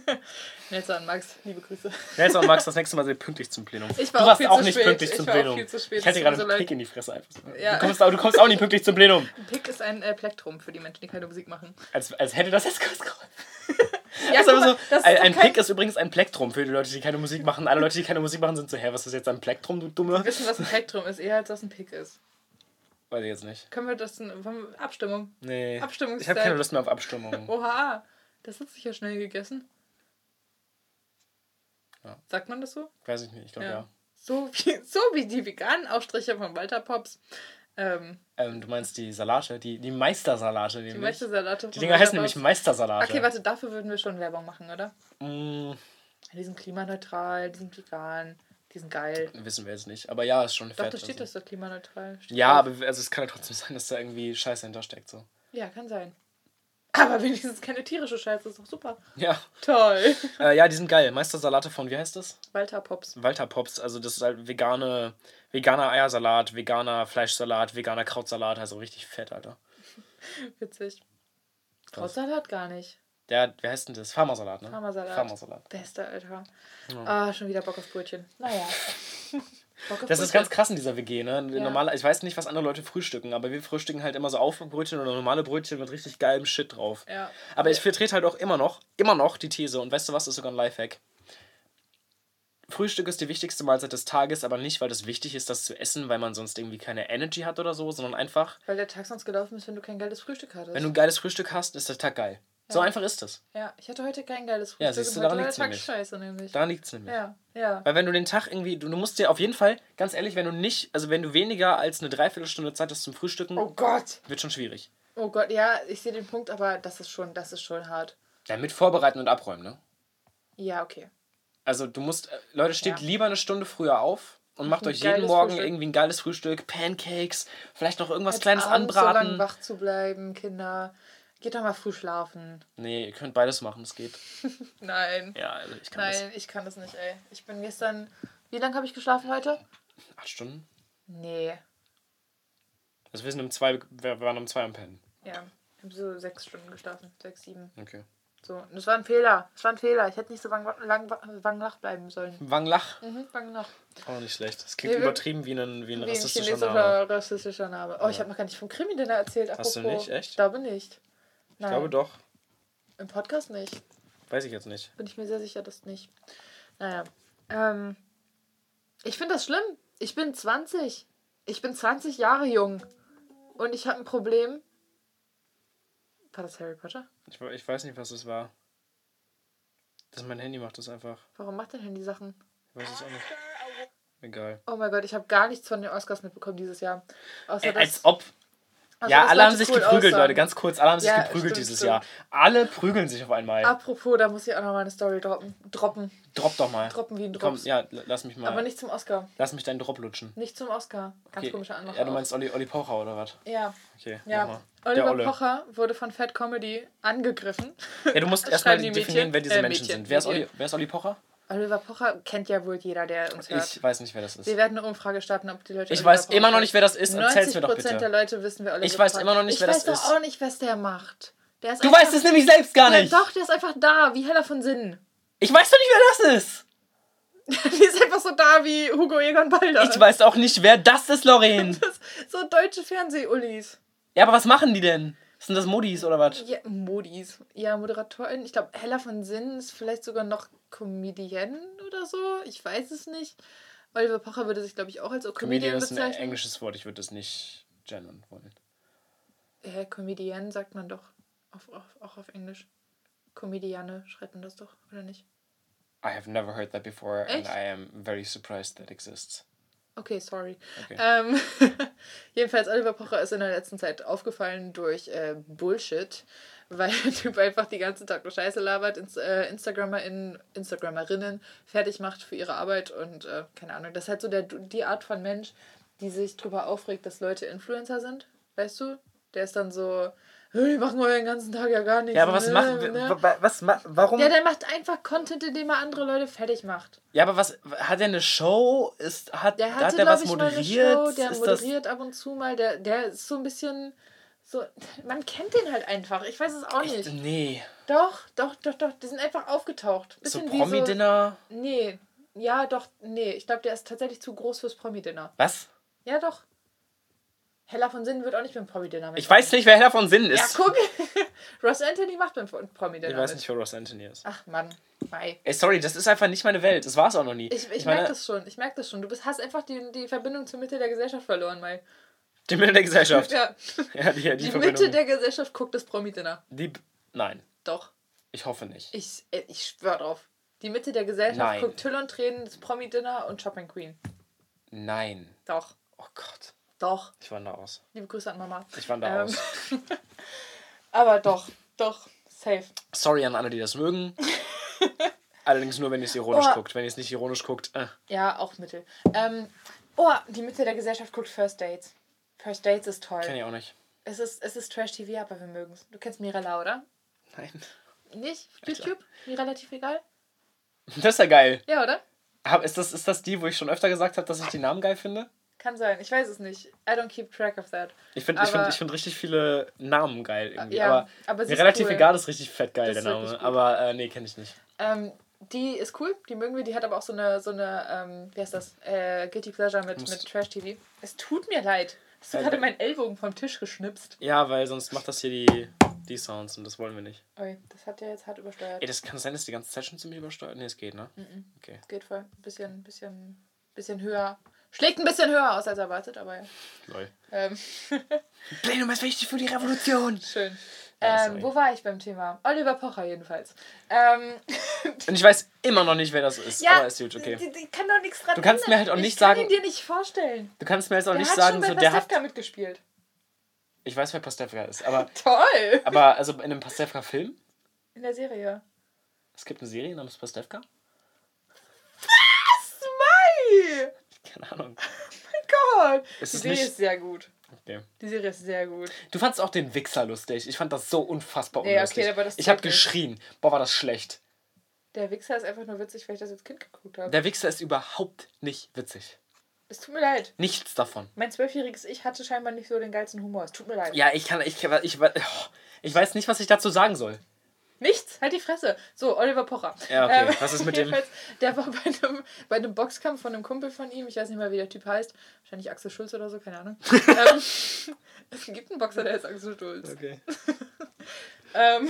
Nelson und Max, liebe Grüße. Nelson und Max, das nächste Mal seid ihr pünktlich zum Plenum. Ich war du auch warst auch zu nicht spät. pünktlich Ich zum auch Plenum. viel zu spät. Ich hätte Es gerade tut einen so Pick in die Fresse einfach. Ja. Du, kommst, auch- du kommst auch nicht pünktlich zum Plenum. Ein Pick ist ein äh, Plektrum für die Menschen, die keine Musik machen. Als, als hätte das jetzt kurz geholfen. Ja, mal, so, ein, ein Pick ist übrigens ein Plektrum für die Leute, die keine Musik machen. Alle Leute, die keine Musik machen, sind so, hä, was ist jetzt ein Plektrum, du Dumme? Wir wissen, was ein Plektrum ist, eher als was ein Pick ist. Weiß ich jetzt nicht. Können wir das wir- Abstimmung? Nee. Abstimmungszeit. Ich habe keine Lust mehr auf Abstimmung. Oha, das hat sich ja schnell gegessen. Ja. Sagt man das so? Weiß ich nicht, ich glaube ja. So, wie, so wie die veganen Aufstriche von Walter Pops. Ähm, Ähm, du meinst die Salate, die, die Meistersalate, die. Meistersalate Die Dinger heißen nämlich. Meistersalate. Okay, warte, dafür würden wir schon Werbung machen, oder? Mm, Die sind klimaneutral, die sind vegan, die sind geil. wissen wir jetzt nicht. Aber ja, ist schon Doch, fett. da steht also. das da klimaneutral. Steht Ja, drauf. aber also es kann ja trotzdem sein, dass da irgendwie Scheiße hintersteckt. So. Ja, kann sein. Aber wenigstens keine tierische Scheiße, ist doch super. Ja. Toll. Äh, ja, die sind geil. Meistersalate von, wie heißt das? Walter Pops. Walter Pops. Also das ist halt vegane, veganer Eiersalat, veganer Fleischsalat, veganer Krautsalat. Also richtig fett, Alter. Witzig. Krautsalat gar nicht. Der, wie heißt denn das? Farmersalat, ne? Farmersalat. Farmersalat. Bester, Alter. Ah, schon wieder Bock auf Brötchen. Naja. Bock auf Das ist Brötchen. ganz krass in dieser WG, ne? Ja. Normale, ich weiß nicht, was andere Leute frühstücken, aber wir frühstücken halt immer so Aufbackbrötchen oder normale Brötchen mit richtig geilem Shit drauf. Ja. Aber ich vertrete halt auch immer noch, immer noch die These, und weißt du was, ist sogar ein Lifehack. Frühstück ist die wichtigste Mahlzeit des Tages, aber nicht, weil es wichtig ist, das zu essen, weil man sonst irgendwie keine Energy hat oder so, sondern einfach, Weil der Tag sonst gelaufen ist, wenn du kein geiles Frühstück hattest. wenn du ein geiles Frühstück hast, ist der Tag geil. So Ja. einfach ist es. ja, ich hatte heute kein geiles Ja, Frühstück siehst du, daran Tag nämlich. scheiße nämlich. Daran liegt es nämlich. Ja, ja. Weil wenn du den Tag irgendwie, du, du musst dir auf jeden Fall, ganz ehrlich, wenn du nicht, also wenn du weniger als eine Dreiviertelstunde Zeit hast zum Frühstücken, Oh Gott. wird schon schwierig. Oh Gott, ja, ich sehe den Punkt, aber das ist schon, das ist schon hart. Ja, mit Vorbereiten und Abräumen, ne? Ja, okay. Also du musst, äh, Leute, steht Ja. lieber eine Stunde früher auf und macht ein euch jeden Morgen Frühstück. irgendwie ein geiles Frühstück, Pancakes, vielleicht noch irgendwas Jetzt Kleines abends anbraten. So lange wach zu bleiben, Kinder. Geht doch mal früh schlafen. Nee, ihr könnt beides machen, es geht. Nein. Ja, also ich kann Nein, ich kann das nicht, ey. Ich bin gestern. Wie lange habe ich geschlafen heute? das. Acht Stunden? Nee. Also wir sind um zwei, wir waren um zwei am Pennen. Ja. Ich habe so sechs Stunden geschlafen. Sechs, sieben. Okay. So, das war ein Fehler. Das war ein Fehler. Ich hätte nicht so Wang, lang, Wanglach bleiben sollen. Wanglach? Mhm, Wanglach. Auch nicht schlecht. Das klingt Nee, übertrieben wie ein, wie ein Wie ein rassistischer Name. chinesischer rassistischer Name. Oh, ich habe noch gar nicht vom Krimi-Dinner erzählt. Hast du apropos. nicht? Echt? Ich glaube nicht. Ich Nein, glaube doch. im Podcast nicht. Weiß ich jetzt nicht. Bin ich mir sehr sicher, dass nicht. Naja. Ähm, ich finde das schlimm. Ich bin 20. Ich bin 20 Jahre jung. Und ich habe ein Problem. War das Harry Potter? Ich, ich weiß nicht, was es war. Das mein Handy macht das einfach. Warum macht dein Handy Sachen? Ich weiß es auch nicht. Egal. Oh mein Gott, ich habe gar nichts von den Oscars mitbekommen dieses Jahr. Außer dass- als ob. Außer ja, alle haben sich cool geprügelt, aussahen. Leute. Ganz kurz, alle haben sich Ja, geprügelt stimmt, dieses stimmt. Jahr. Alle prügeln sich auf einmal. Apropos, da muss ich auch noch mal eine Story droppen. Droppen. Drop doch mal. Droppen wie ein Komm, Drops. ja, lass mich mal. Aber nicht zum Oscar. Lass mich deinen Drop lutschen. Nicht zum Oscar. Ganz Okay. komischer Anmacher. Ja, du meinst Olli, Olli Pocher oder was? Ja, Okay, ja. Oliver. Pocher wurde von Fat Comedy angegriffen. Ja, du musst erstmal definieren, wer diese Äh, Menschen Mädchen, sind. Wer ist. Olli, wer ist Olli Pocher? Oliver Pocher kennt ja wohl jeder, der uns hört. Ich weiß nicht, wer das ist. Wir werden eine Umfrage starten, ob die Leute. Ich Oliver weiß Pocher immer noch nicht, wer das ist. Erzähl's mir doch 90% der bitte. Leute wissen, wer Oliver Ich weiß Pocher immer noch nicht, ich wer das weiß doch ist. auch nicht, was der macht. Der ist Du einfach, weißt es nämlich selbst gar Ja, nicht. doch, der ist einfach da, wie Heller von Sinnen. Ich weiß doch nicht, wer das ist. Die ist einfach so da wie Hugo Egon Balder. Ich weiß auch nicht, wer das ist, Lorraine. Das, so deutsche Fernseh-Ullis. Ja, aber was machen die denn? Sind das Modis oder was? Ja, Modis. Ja, Moderatorin. Ich glaube, Hella von Sinnen ist vielleicht sogar noch Comedienne oder so. Ich weiß es nicht. Oliver Pocher würde sich, glaube ich, auch als Comedian Comedian ist ein bezeichnen. englisches Wort. Ich würde das nicht gendern wollen. Hä, Comedienne sagt man doch auf, auf, auch auf Englisch. Comediane schreibt man das doch, oder nicht? I have never heard that before and Echt? I am very surprised that exists. Okay, sorry. Okay. Ähm, jedenfalls, Oliver Pocher ist in der letzten Zeit aufgefallen durch äh, Bullshit, weil der Typ einfach die ganze Tag nur Scheiße labert, ins, äh, Instagramer Instagramerinnen fertig macht für ihre Arbeit und äh, keine Ahnung. Das ist halt so der, die Art von Mensch, die sich drüber aufregt, dass Leute Influencer sind, weißt du? Der ist dann so, "Hey, die machen wir den ganzen Tag ja gar nichts. Ja, aber was ne, macht. ne?" wa- wa- Was, warum? Ja, der macht einfach Content, indem er andere Leute fertig macht. Ja, aber was. Hat er eine Show? Ist, hat, Der hat hatte, der glaube was ich, moderiert? Show, der ist das, moderiert ab und zu mal. Der, der ist so ein bisschen. So, man kennt den halt einfach. Ich weiß es auch echt, nicht. nee. Doch, doch, doch, doch. Die sind einfach aufgetaucht. So Bisschen wie Promi-Dinner. So, nee. Ja, doch, nee. Ich glaube, der ist tatsächlich zu groß fürs Promi-Dinner. Was? Ja, doch. Hella von Sinnen wird auch nicht beim Promi-Dinner Ich weiß nicht, wer Herr von Sinn Ja, ist. guck. Ross Anthony macht beim Promi-Dinner. ich weiß nicht, wer Ross Anthony ist. Ach, Mann. Mei. Ey, sorry, das ist einfach nicht meine Welt. Das war es auch noch nie. Ich, ich, meine, merke das schon. Ich merke das schon. Du bist, hast einfach die, die Verbindung zur Mitte der Gesellschaft verloren, Mai. Die Mitte der Gesellschaft. Ja. Ja, die, die, Die. Mitte der Gesellschaft guckt das Promi-Dinner. Die, nein, Doch. ich hoffe nicht. Ich, äh, ich schwör drauf. Die Mitte der Gesellschaft Nein. guckt Tüll und Tränen, das Promi-Dinner und Shopping Queen. Nein. Doch. Oh Gott. Doch. Ich wandere aus. Liebe Grüße an Mama. Ich wandere Ähm, aus. Aber doch. Doch. Safe. Sorry an alle, die das mögen. Allerdings nur, wenn ihr es ironisch Oh. guckt. Wenn ihr es nicht ironisch guckt, äh. Ja, auch Mittel. Ähm, oh, die Mitte der Gesellschaft guckt First Dates. First Dates ist toll. Kenn ich auch nicht. Es ist, es ist Trash-TV, aber wir mögen es. Du kennst Mirella, oder? Nein. Nicht? YouTube? Mir relativ egal? Das ist ja geil. Ja, oder? Ist das, ist das die, wo ich schon öfter gesagt habe, dass ich die Namen geil finde? Kann sein. Ich weiß es nicht. I don't keep track of that. Ich finde ich find, ich find richtig viele Namen geil irgendwie. Ja, aber aber mir ist relativ cool. egal ist richtig fett geil, Das der Name. Aber äh, nee, kenne ich nicht. Ähm, die ist cool, die mögen wir. Die hat aber auch so eine, so eine ähm, wie heißt das? Äh, Guilty Pleasure mit, Musst- mit Trash-TV. Es tut mir leid. Hast du Ja, gerade meinen Ellbogen vom Tisch geschnipst? Ja, weil sonst macht das hier die, die Sounds und das wollen wir nicht. Ui, das hat ja jetzt hart übersteuert. Ey, das kann sein, dass die ganze Zeit schon ziemlich übersteuert. Nee, es geht, ne? Okay. Es geht voll. Bisschen, bisschen, bisschen höher. Schlägt ein bisschen höher aus als erwartet, aber ja. Lol. Ähm, Plenum ist wichtig für die Revolution. schön. Ja, ähm, sorry. wo war ich beim Thema? Oliver Pocher jedenfalls. Ähm, Und ich weiß immer noch nicht, wer das ist. ja, aber ist gut, okay. die, die kann doch nichts dran Du kannst mir halt auch nicht ich kann sagen- ihn dir nicht vorstellen. Du kannst mir jetzt auch Der nicht hat sagen, schon bei so der hat. Mitgespielt. Ich weiß, wer Pastewka ist, aber, Toll! aber also in einem Pastewka-Film? In der Serie. Es gibt eine Serie namens Pastewka? Mai! Keine Ahnung. Gott! Ist die Serie nicht- ist sehr gut. Okay. Die Serie ist sehr gut. Du fandst auch den Wichser lustig. Ich fand das so unfassbar Nee, okay, unlustig. aber das ich habe geschrien. Boah, war das schlecht. Der Wichser ist einfach nur witzig, weil ich das als Kind geguckt habe. Der Wichser ist überhaupt nicht witzig. Es tut mir leid. Nichts davon. Mein zwölfjähriges Ich hatte scheinbar nicht so den geilsten Humor. Es tut mir leid. Ja, ich kann, ich, ich, ich, oh, ich weiß nicht, was ich dazu sagen soll. Nichts, halt die Fresse. So, Oliver Pocher. Ja, okay. Ähm, Was ist mit dem? Der war bei einem, bei einem Boxkampf von einem Kumpel von ihm. Ich weiß nicht mal, wie der Typ heißt. Wahrscheinlich Axel Schulz oder so, keine Ahnung. ähm, es gibt einen Boxer, der heißt Axel Schulz. Okay. Ähm,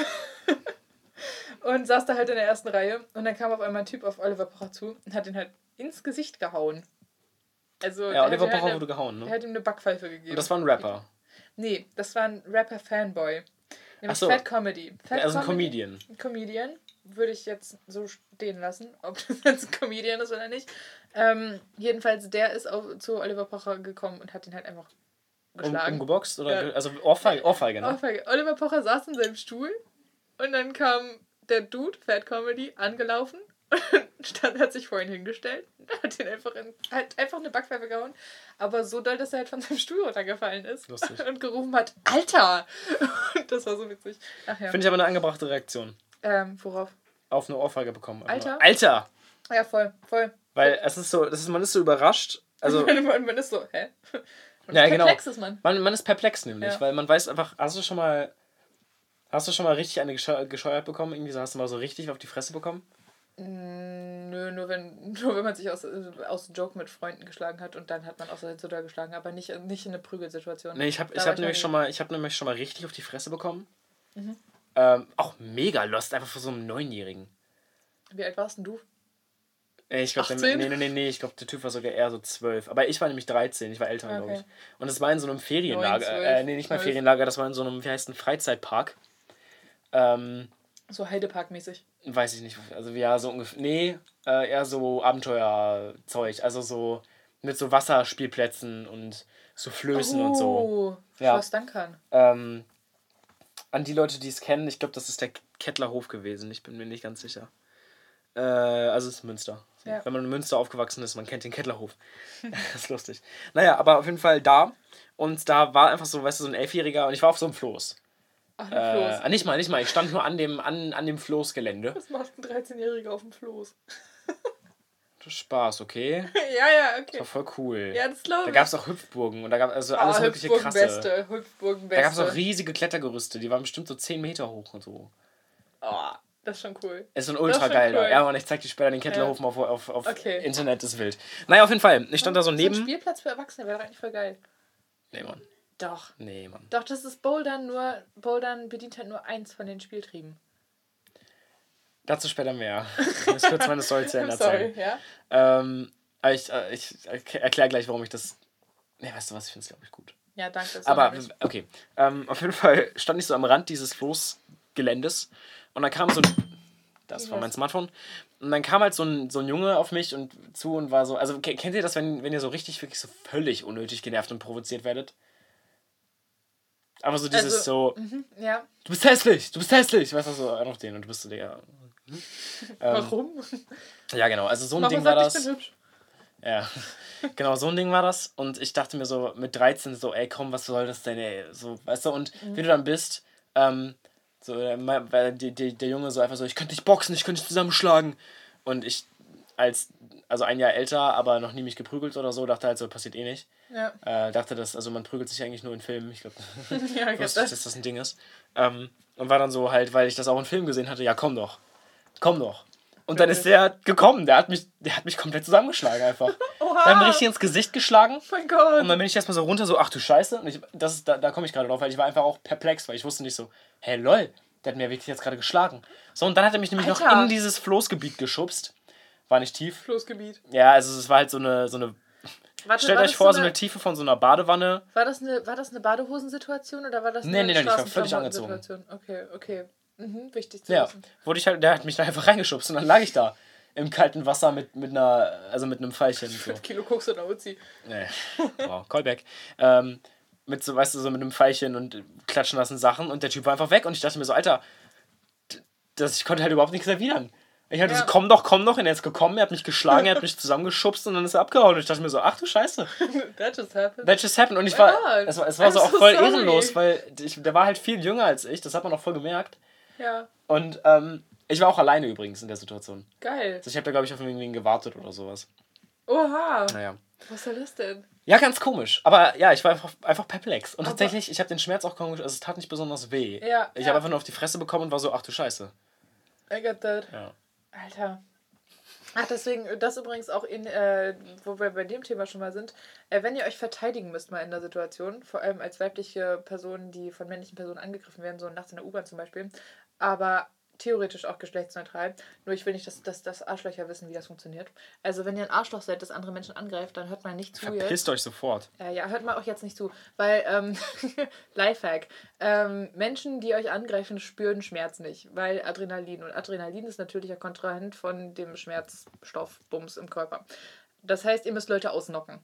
und saß da halt in der ersten Reihe. Und dann kam auf einmal ein Typ auf Oliver Pocher zu und hat ihn halt ins Gesicht gehauen. Also, Ja, Oliver ihm Pocher halt wurde gehauen, ne? Der hat ihm eine Backpfeife gegeben. Und das war ein Rapper. Nee, das war ein Rapper-Fanboy. Nämlich so. Fat Comedy. Fat Also ein Comedian. Ein Comedian. Würde ich jetzt so stehen lassen, ob das jetzt ein Comedian ist oder nicht. Ähm, jedenfalls, der ist auch zu Oliver Pocher gekommen und hat ihn halt einfach Um, geschlagen. umgeboxt? Oder Ja. also Ohrfeige, Ohrfeige, ne? Ohrfeige. Oliver Pocher saß in seinem Stuhl und dann kam der Dude, Fat Comedy, angelaufen und stand, hat sich vor ihn hingestellt und hat ihn einfach, in, hat einfach eine Backpfeife gehauen. Aber so doll, dass er halt von seinem Stuhl runtergefallen ist Lustig. und gerufen hat, Alter! Und das war so witzig. Ja. Finde ich aber eine angebrachte Reaktion. Ähm, worauf? Auf eine Ohrfeige bekommen. Alter? nur, Alter! Ja, voll, voll. Weil es ist so, das ist, man ist so überrascht. Also, man, man ist so, hä? Und Ja, genau. perplex ist man. man, man ist perplex nämlich, Ja. weil man weiß einfach, hast du schon mal, hast du schon mal richtig eine gescheu- gescheuert bekommen? Irgendwie so, hast du mal so richtig auf die Fresse bekommen? Nö, nur wenn, nur wenn man sich aus, aus Joke mit Freunden geschlagen hat und dann hat man auch so da geschlagen, aber nicht, nicht in eine Prügelsituation. Nee, ich habe ich hab nämlich schon mal, ich habe nämlich schon mal richtig auf die Fresse bekommen. Mhm. Ähm, auch mega lost, einfach von so einem Neunjährigen. Wie alt warst denn du? Ey, Ich glaube, 18? nee, nee, nee, nee, ich glaube, der Typ war sogar eher so zwölf. Aber ich war nämlich 13, ich war älter, glaube Okay. ich. Und es war in so einem Ferienlager. Neun, zwölf, äh, nee, nicht mal zwölf. Ferienlager, das war in so einem, wie heißt ein Freizeitpark. Ähm, So Heidepark-mäßig. Weiß ich nicht, also ja, so ungefähr. Nee, äh, eher so Abenteuerzeug. Also so mit so Wasserspielplätzen und so Flößen und so. Oh, Ja. Schloss Dankern. Ähm, an die Leute, die es kennen, ich glaube, das ist der Kettlerhof gewesen. Ich bin mir nicht ganz sicher. Äh, also es ist Münster. Ja. Wenn man in Münster aufgewachsen ist, man kennt den Kettlerhof. das ist lustig. Naja, aber auf jeden Fall da. Und da war einfach so, weißt du, so ein Elfjähriger und ich war auf so einem Floß. Ach, Äh, ein Floß. ah, nicht mal, nicht mal. Ich stand nur an dem, an, an dem Floßgelände. Was macht ein 13-Jähriger auf dem Floß? Spaß, okay? ja, ja, okay. War voll cool. Ja, das glaube Da ich. gab es auch Hüpfburgen und da gab also alles Ah, mögliche Hüpfburgen krasse. Beste. Hüpfburgen Da Beste. gab es auch riesige Klettergerüste, die waren bestimmt so 10 Meter hoch und so. Oh, das ist schon cool. Ist schon Das ultra geil da. cool. Ja, und ich zeig dir später den Kettlerhofen auf, auf, auf Okay. Internet, ist wild. Naja, auf jeden Fall. Ich stand da so So ein neben. Spielplatz für Erwachsene wäre doch eigentlich voll geil. Nee, Mann. Doch. Nee, Mann. Doch, das ist Bouldern nur. Bouldern bedient halt nur eins von den Spieltrieben. Dazu später mehr. Ich muss kurz meine Story zu Ende Sorry, erzählen. ja? Ähm, ich, äh, ich erkläre gleich, warum ich das. Nee, weißt du was? Ich finde es, glaube ich, gut. Ja, danke. Aber, okay. Ähm, auf jeden Fall stand ich so am Rand dieses Floßgeländes und dann kam so ein. Das war mein? Smartphone. Und dann kam halt so ein, so ein Junge auf mich und zu und war so. Also, ke- kennt ihr das, wenn, wenn ihr so richtig, wirklich so völlig unnötig genervt und provoziert werdet? Aber so dieses Also- so. Mhm, ja. Du bist hässlich, du bist hässlich. Weißt du, so auf den und du bist so, Digga. hm? Ähm, Warum? Ja, genau. Also so ein Mama Ding war das. ich bin hübsch. Ja, genau, so ein Ding war das. Und ich dachte mir so mit 13 so, ey, komm, was soll das denn, ey? So, weißt du, und Mhm. wie du dann bist, ähm, so, äh, weil die, die, der Junge so einfach so, ich könnte dich boxen, ich könnte dich zusammenschlagen. Und ich als, also ein Jahr älter, aber noch nie mich geprügelt oder so, dachte halt so, passiert eh nicht. Ja, Äh, dachte das, also man prügelt sich eigentlich nur in Filmen. Ich glaube, ja ich wusste ich, dass das ein Ding ist. Ähm, und war dann so halt, weil ich das auch in Filmen gesehen hatte, ja, komm doch. Komm doch. Und dann ist der gekommen, der hat mich, der hat mich komplett zusammengeschlagen einfach. Der hat mir Oha! richtig ins Gesicht geschlagen. Oh mein Gott! Und dann bin ich erstmal so runter, so, ach du Scheiße. Und ich, das ist, da, da komme ich gerade drauf, weil ich war einfach auch perplex, weil ich wusste nicht so, hey lol, der hat mir wirklich jetzt gerade geschlagen. So, und dann hat er mich nämlich noch Alter. in dieses Floßgebiet geschubst. War nicht tief. Floßgebiet. Ja, also es war halt so eine, so eine. Warte, Stellt euch vor, so eine, eine Tiefe von so einer Badewanne. war das eine, war das eine Badehosensituation oder war das eine Nee, nee, nee, ich war völlig Straßenklamotten-Situation? Okay, okay. Mhm, wichtig zu Ja, wissen. wurde ich halt, der hat mich da einfach reingeschubst und dann lag ich da im kalten Wasser mit, mit einer, also mit einem Pfeilchen. So. 5 Kilo Koks oder Uzi. Nee. Wow, Callback. Ähm, mit so, weißt du, so mit einem Pfeilchen und klatschen lassen Sachen und der Typ war einfach weg und ich dachte mir so, Alter, das, ich konnte halt überhaupt nichts erwidern. Ich hatte Ja. so, komm doch, komm doch, und er ist gekommen, er hat mich geschlagen, er hat mich zusammengeschubst und dann ist er abgehauen und ich dachte mir so, ach du Scheiße, That just happened. that just happened und ich war, es war, es war I'm so auch so voll sorry. ehrenlos, weil ich, der war halt viel jünger als ich, das hat man auch voll gemerkt Ja, und ähm, ich war auch alleine übrigens in der Situation. geil. Also ich habe da glaube ich auf irgendwen gewartet oder sowas. Oha. Naja. Was soll das denn? Ja, ganz komisch. Aber ja, ich war einfach, einfach perplex. Und tatsächlich, ich habe den Schmerz auch komisch, also es tat nicht besonders weh. Ja, Ich ja. habe einfach nur auf die Fresse bekommen und war so, ach du Scheiße. I got that. Ja. Alter. Ach, deswegen, das übrigens auch in, äh, wo wir bei dem Thema schon mal sind, äh, wenn ihr euch verteidigen müsst mal in der Situation, vor allem als weibliche Person, die von männlichen Personen angegriffen werden, so nachts in der U-Bahn zum Beispiel, aber theoretisch auch geschlechtsneutral, nur ich will nicht, dass, dass, dass Arschlöcher wissen, wie das funktioniert. Also wenn ihr ein Arschloch seid, das andere Menschen angreift, dann hört mal nicht zu jetzt. Verpisst euch sofort. Äh, ja, hört mal auch jetzt nicht zu, weil, ähm, Lifehack, ähm, Menschen, die euch angreifen, spüren Schmerz nicht, weil Adrenalin und Adrenalin ist natürlicher Kontrahent von dem Schmerzstoffbums im Körper. Das heißt, ihr müsst Leute ausnocken.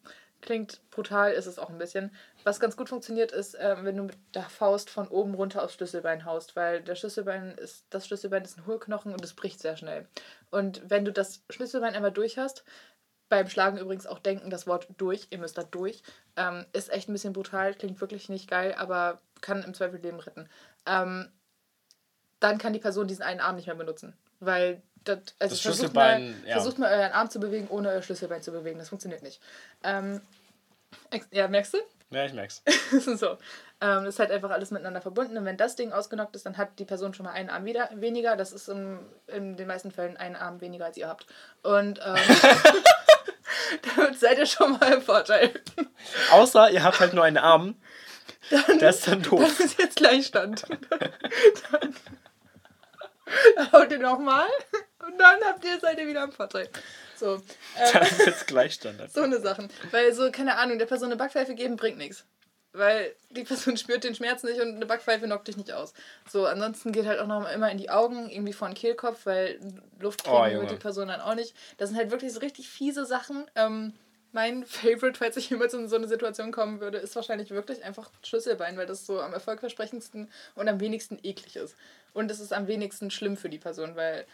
Klingt brutal, ist es auch ein bisschen. Was ganz gut funktioniert, ist, ähm, wenn du mit der Faust von oben runter aufs Schlüsselbein haust, weil der Schlüsselbein ist, das Schlüsselbein ist ein Hohlknochen und es bricht sehr schnell. Und wenn du das Schlüsselbein einmal durch hast, beim Schlagen übrigens auch denken, das Wort durch, ihr müsst da durch, ähm, ist echt ein bisschen brutal, klingt wirklich nicht geil, aber kann im Zweifel Leben retten. Ähm, dann kann die Person diesen einen Arm nicht mehr benutzen, weil das, also Das versucht Schlüsselbein, mal, ja. versucht mal euren Arm zu bewegen, ohne euer Schlüsselbein zu bewegen, das funktioniert nicht. Ähm, ja, merkst du? Ja, ich merk's. so. Ähm, das ist halt einfach alles miteinander verbunden. Und wenn das Ding ausgenockt ist, dann hat die Person schon mal einen Arm wieder, weniger. Das ist im, in den meisten Fällen ein Arm weniger, als ihr habt. Und ähm, damit seid ihr schon mal im Vorteil. Außer ihr habt halt nur einen Arm. der ist dann Das doof. ist jetzt Gleichstand. dann dann haut ihr nochmal und dann habt ihr, seid ihr wieder im Vorteil. So. Ähm, Das ist jetzt Gleichstand. So eine Sachen. Weil so, keine Ahnung, der Person eine Backpfeife geben bringt nichts. Weil die Person spürt den Schmerz nicht und eine Backpfeife knockt dich nicht aus. So, ansonsten geht halt auch noch immer in die Augen, irgendwie vor den Kehlkopf, weil Luft kriegen Oh, wird die Person dann auch nicht. Das sind halt wirklich so richtig fiese Sachen. Ähm, mein Favorite, falls ich jemals in so eine Situation kommen würde, ist wahrscheinlich wirklich einfach Schlüsselbein, weil das so am erfolgversprechendsten und am wenigsten eklig ist. Und es ist am wenigsten schlimm für die Person, weil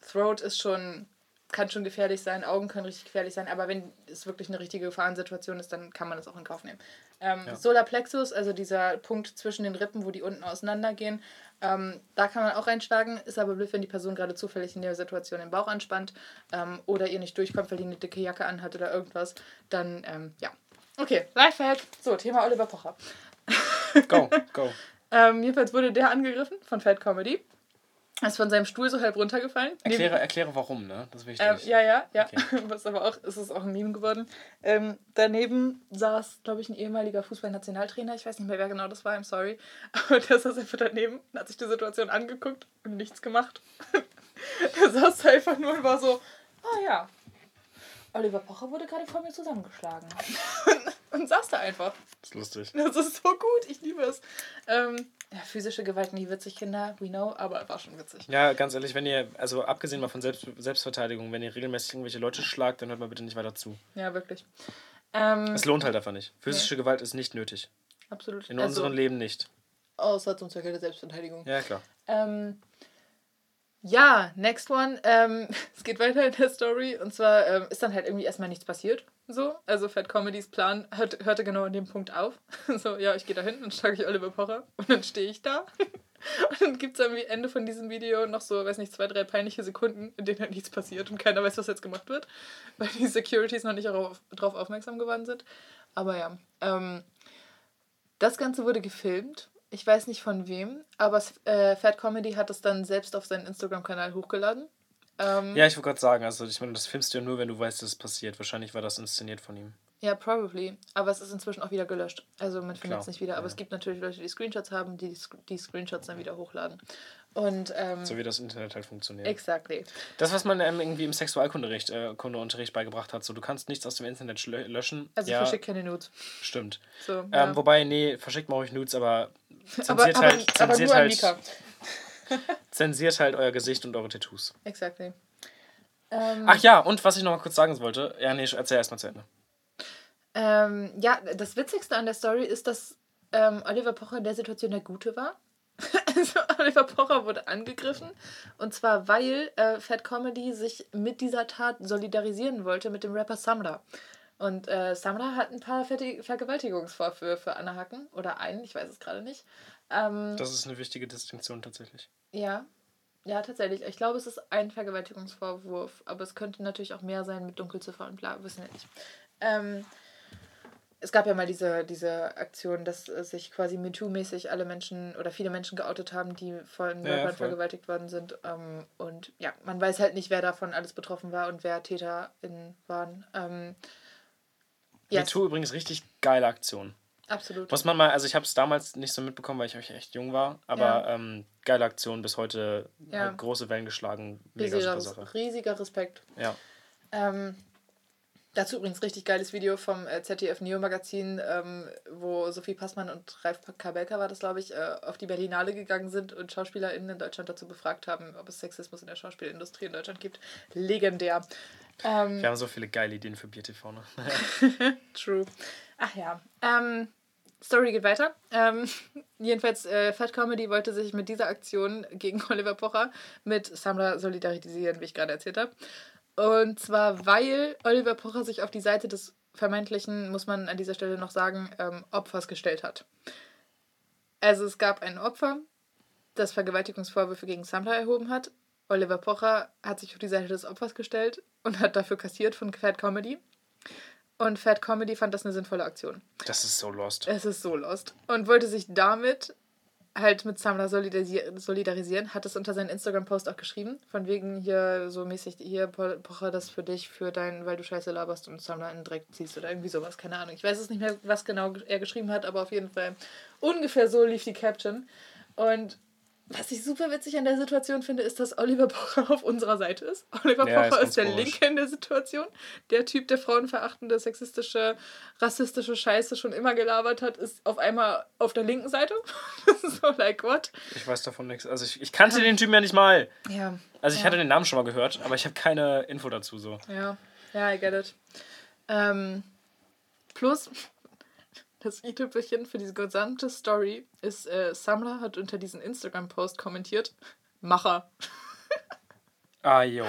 Throat ist schon, kann schon gefährlich sein, Augen können richtig gefährlich sein, aber wenn es wirklich eine richtige Gefahrensituation ist, dann kann man das auch in Kauf nehmen. Ähm, Ja. Solarplexus, also dieser Punkt zwischen den Rippen, wo die unten auseinandergehen, ähm, da kann man auch reinschlagen, ist aber blöd, wenn die Person gerade zufällig in der Situation den Bauch anspannt ähm, oder ihr nicht durchkommt, weil die eine dicke Jacke anhat oder irgendwas, dann, ähm, ja. Okay, Lifehack. So, Thema Oliver Pocher. Go, go. Ähm, jedenfalls wurde der angegriffen von Fat Comedy. Ist von seinem Stuhl so halb runtergefallen. Erkläre, erkläre warum, ne? Das ist wichtig. Ähm, ja, ja, ja. Okay. Was aber auch, es ist auch ein Meme geworden. Ähm, daneben saß, glaube ich, ein ehemaliger Fußballnationaltrainer. Ich weiß nicht mehr, wer genau das war, I'm sorry. Aber der saß einfach daneben und hat sich die Situation angeguckt und nichts gemacht. der saß einfach nur und war so, ah ja, Oliver Pocher wurde gerade vor mir zusammengeschlagen. und saß da einfach. Das ist lustig. Das ist so gut, ich liebe es. Ähm, ja, physische Gewalt nie witzig, Kinder, we know, aber war schon witzig. Ja, ganz ehrlich, wenn ihr, also abgesehen mal von Selbst, Selbstverteidigung, wenn ihr regelmäßig irgendwelche Leute schlagt, dann hört mal bitte nicht weiter zu. Ja, wirklich. Ähm, Es lohnt halt einfach nicht. Physische Gewalt ist nicht nötig. absolut. In Also, unserem Leben nicht. Außer zum Zwecke der Selbstverteidigung. Ja, klar. Ähm, ja, next one. Ähm, es geht weiter in der Story. Und zwar ähm, ist dann halt irgendwie erstmal nichts passiert. So, also Fat Comedys Plan hört, hörte genau an dem Punkt auf. So, ja, ich gehe da hin und schlage ich Oliver Pocher. Und dann stehe ich da. Und dann gibt es am Ende von diesem Video noch so, weiß nicht, zwei, drei peinliche Sekunden, in denen halt nichts passiert und keiner weiß, was jetzt gemacht wird. Weil die Securities noch nicht darauf aufmerksam geworden sind. Aber ja. Ähm, das Ganze wurde gefilmt. Ich weiß nicht von wem, aber äh, Fat Comedy hat es dann selbst auf seinen Instagram-Kanal hochgeladen. Ähm, Ja, ich wollte gerade sagen, also ich meine, das filmst du ja nur, wenn du weißt, dass es passiert. Wahrscheinlich war das inszeniert von ihm. Ja, probably. Aber es ist inzwischen auch wieder gelöscht. Also man findet es nicht wieder. Aber ja. es gibt natürlich Leute, die Screenshots haben, die die Screenshots dann wieder hochladen. Und ähm, So wie das Internet halt funktioniert. exactly. Das, was man ähm, irgendwie im Sexualkundeunterricht äh, Kundeunterricht beigebracht hat, so du kannst nichts aus dem Internet löschen. Also ja, verschick keine Nudes. stimmt. So, Ähm, ja. Wobei, nee, verschickt mal euch Nudes, aber zensiert aber, aber, halt, zensiert halt, Mika. zensiert halt euer Gesicht und eure Tattoos. Exactly. Ähm, Ach ja, und was ich noch mal kurz sagen wollte, ja, nee, erzähl erstmal zu Ende. Ähm, ja, das Witzigste an der Story ist, dass ähm, Oliver Pocher in der Situation der Gute war. also Oliver Pocher wurde angegriffen. Und zwar, weil äh, Fat Comedy sich mit dieser Tat solidarisieren wollte mit dem Rapper Samra. Und äh, Samra hat ein paar Verti- Vergewaltigungsvorwürfe anerhacken. Oder einen, ich weiß es gerade nicht. Ähm, Das ist eine wichtige Distinktion tatsächlich. ja. Ja, tatsächlich. Ich glaube, es ist ein Vergewaltigungsvorwurf, aber es könnte natürlich auch mehr sein mit Dunkelziffer und bla, wissen wir nicht. Ähm, es gab ja mal diese, diese Aktion, dass äh, sich quasi MeToo-mäßig alle Menschen oder viele Menschen geoutet haben, die von Ja, voll. vergewaltigt worden sind. Ähm, und ja, man weiß halt nicht, wer davon alles betroffen war und wer TäterInnen waren. Ähm, yes, MeToo übrigens richtig geile Aktion. absolut. Muss man mal, also ich habe es damals nicht so mitbekommen, weil ich euch echt jung war, aber Ja. ähm, geile Aktion, bis heute Ja. halt große Wellen geschlagen, mega Riesiger, super Sache. riesiger Respekt. Ja. Ähm, dazu übrigens richtig geiles Video vom äh, ZDF Neo Magazin, ähm, wo Sophie Passmann und Ralf Kabelka war das, glaube ich, äh, auf die Berlinale gegangen sind und SchauspielerInnen in Deutschland dazu befragt haben, ob es Sexismus in der Schauspielindustrie in Deutschland gibt. Legendär. Ähm, Wir haben so viele geile Ideen für BierTV, ne? True. Ach ja. Ähm, Story geht weiter. Ähm, jedenfalls, äh, Fat Comedy wollte sich mit dieser Aktion gegen Oliver Pocher mit Samra solidarisieren, wie ich gerade erzählt habe. Und zwar, weil Oliver Pocher sich auf die Seite des vermeintlichen, muss man an dieser Stelle noch sagen, ähm, Opfers gestellt hat. Also es gab ein Opfer, das Vergewaltigungsvorwürfe gegen Samra erhoben hat. Oliver Pocher hat sich auf die Seite des Opfers gestellt und hat dafür kassiert von Fat Comedy. Und Fat Comedy fand das eine sinnvolle Aktion. Das ist so lost. Es ist so lost. Und wollte sich damit halt mit Samra solidarisi- solidarisieren, hat es unter seinen Instagram-Post auch geschrieben. Von wegen hier so mäßig, hier Po- Pocher, das für dich, für dein, weil du Scheiße laberst und Samra in den Dreck ziehst oder irgendwie sowas, keine Ahnung. Ich weiß es nicht mehr, was genau er geschrieben hat, aber auf jeden Fall ungefähr so lief die Caption. Und was ich super witzig an der Situation finde, ist, dass Oliver Pocher auf unserer Seite ist. Oliver Ja, ist Pocher ganz ist der komisch. Linke in der Situation. Der Typ, der frauenverachtende, sexistische, rassistische Scheiße schon immer gelabert hat, ist auf einmal auf der linken Seite. Das ist so like what? Ich weiß davon nichts. Also ich, ich kannte den Typen ja nicht mal. Ja. Also ich Ja. hatte den Namen schon mal gehört, aber ich habe keine Info dazu so. Ja, ja, I get it. Ähm, plus, das i-Tüpfelchen für diese gesamte Story ist, äh, Samra hat unter diesen Instagram-Post kommentiert, Macher. Ah, jo.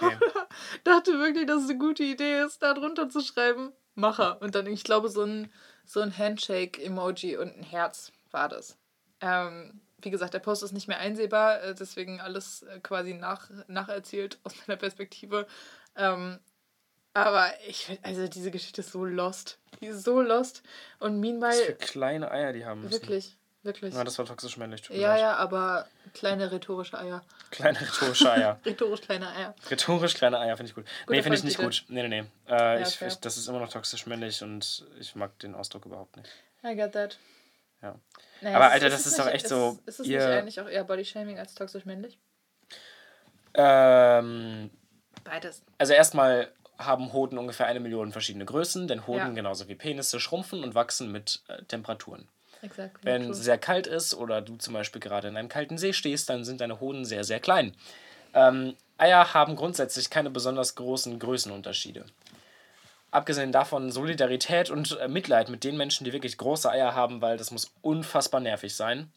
Okay. dachte wirklich, dass es eine gute Idee ist, da drunter zu schreiben, Macher. Und dann, ich glaube, so ein, so ein Handshake-Emoji und ein Herz war das. Ähm, wie gesagt, der Post ist nicht mehr einsehbar, äh, deswegen alles äh, quasi nach, nacherzählt aus meiner Perspektive. Ähm, aber ich also diese Geschichte ist so lost. Die ist so lost. Und Was für meanwhile, kleine Eier die haben müssen. wirklich, wirklich. Ja, das war toxisch männlich. Tut Ja, ja, aber kleine rhetorische Eier. Kleine rhetorische Eier. Rhetorisch kleine Eier. Rhetorisch kleine Eier finde ich gut. nee, finde ich nicht gut. Nee, nee, nee. Äh, Ja, ich, fair. ich, das ist immer noch toxisch männlich und ich mag den Ausdruck überhaupt nicht. I get that. Ja. Naja, Aber Alter, es das ist doch echt es- so, Ist es ihr- nicht eigentlich auch eher Bodyshaming als toxisch männlich? Ähm, Beides. also erstmal haben Hoden ungefähr eine Million verschiedene Größen, denn Hoden Ja. genauso wie Penisse schrumpfen und wachsen mit äh, Temperaturen. Exakt. Wenn es sehr kalt ist oder du zum Beispiel gerade in einem kalten See stehst, dann sind deine Hoden sehr, sehr klein. Ähm, Eier haben grundsätzlich keine besonders großen Größenunterschiede. Abgesehen davon Solidarität und äh, Mitleid mit den Menschen, die wirklich große Eier haben, weil das muss unfassbar nervig sein.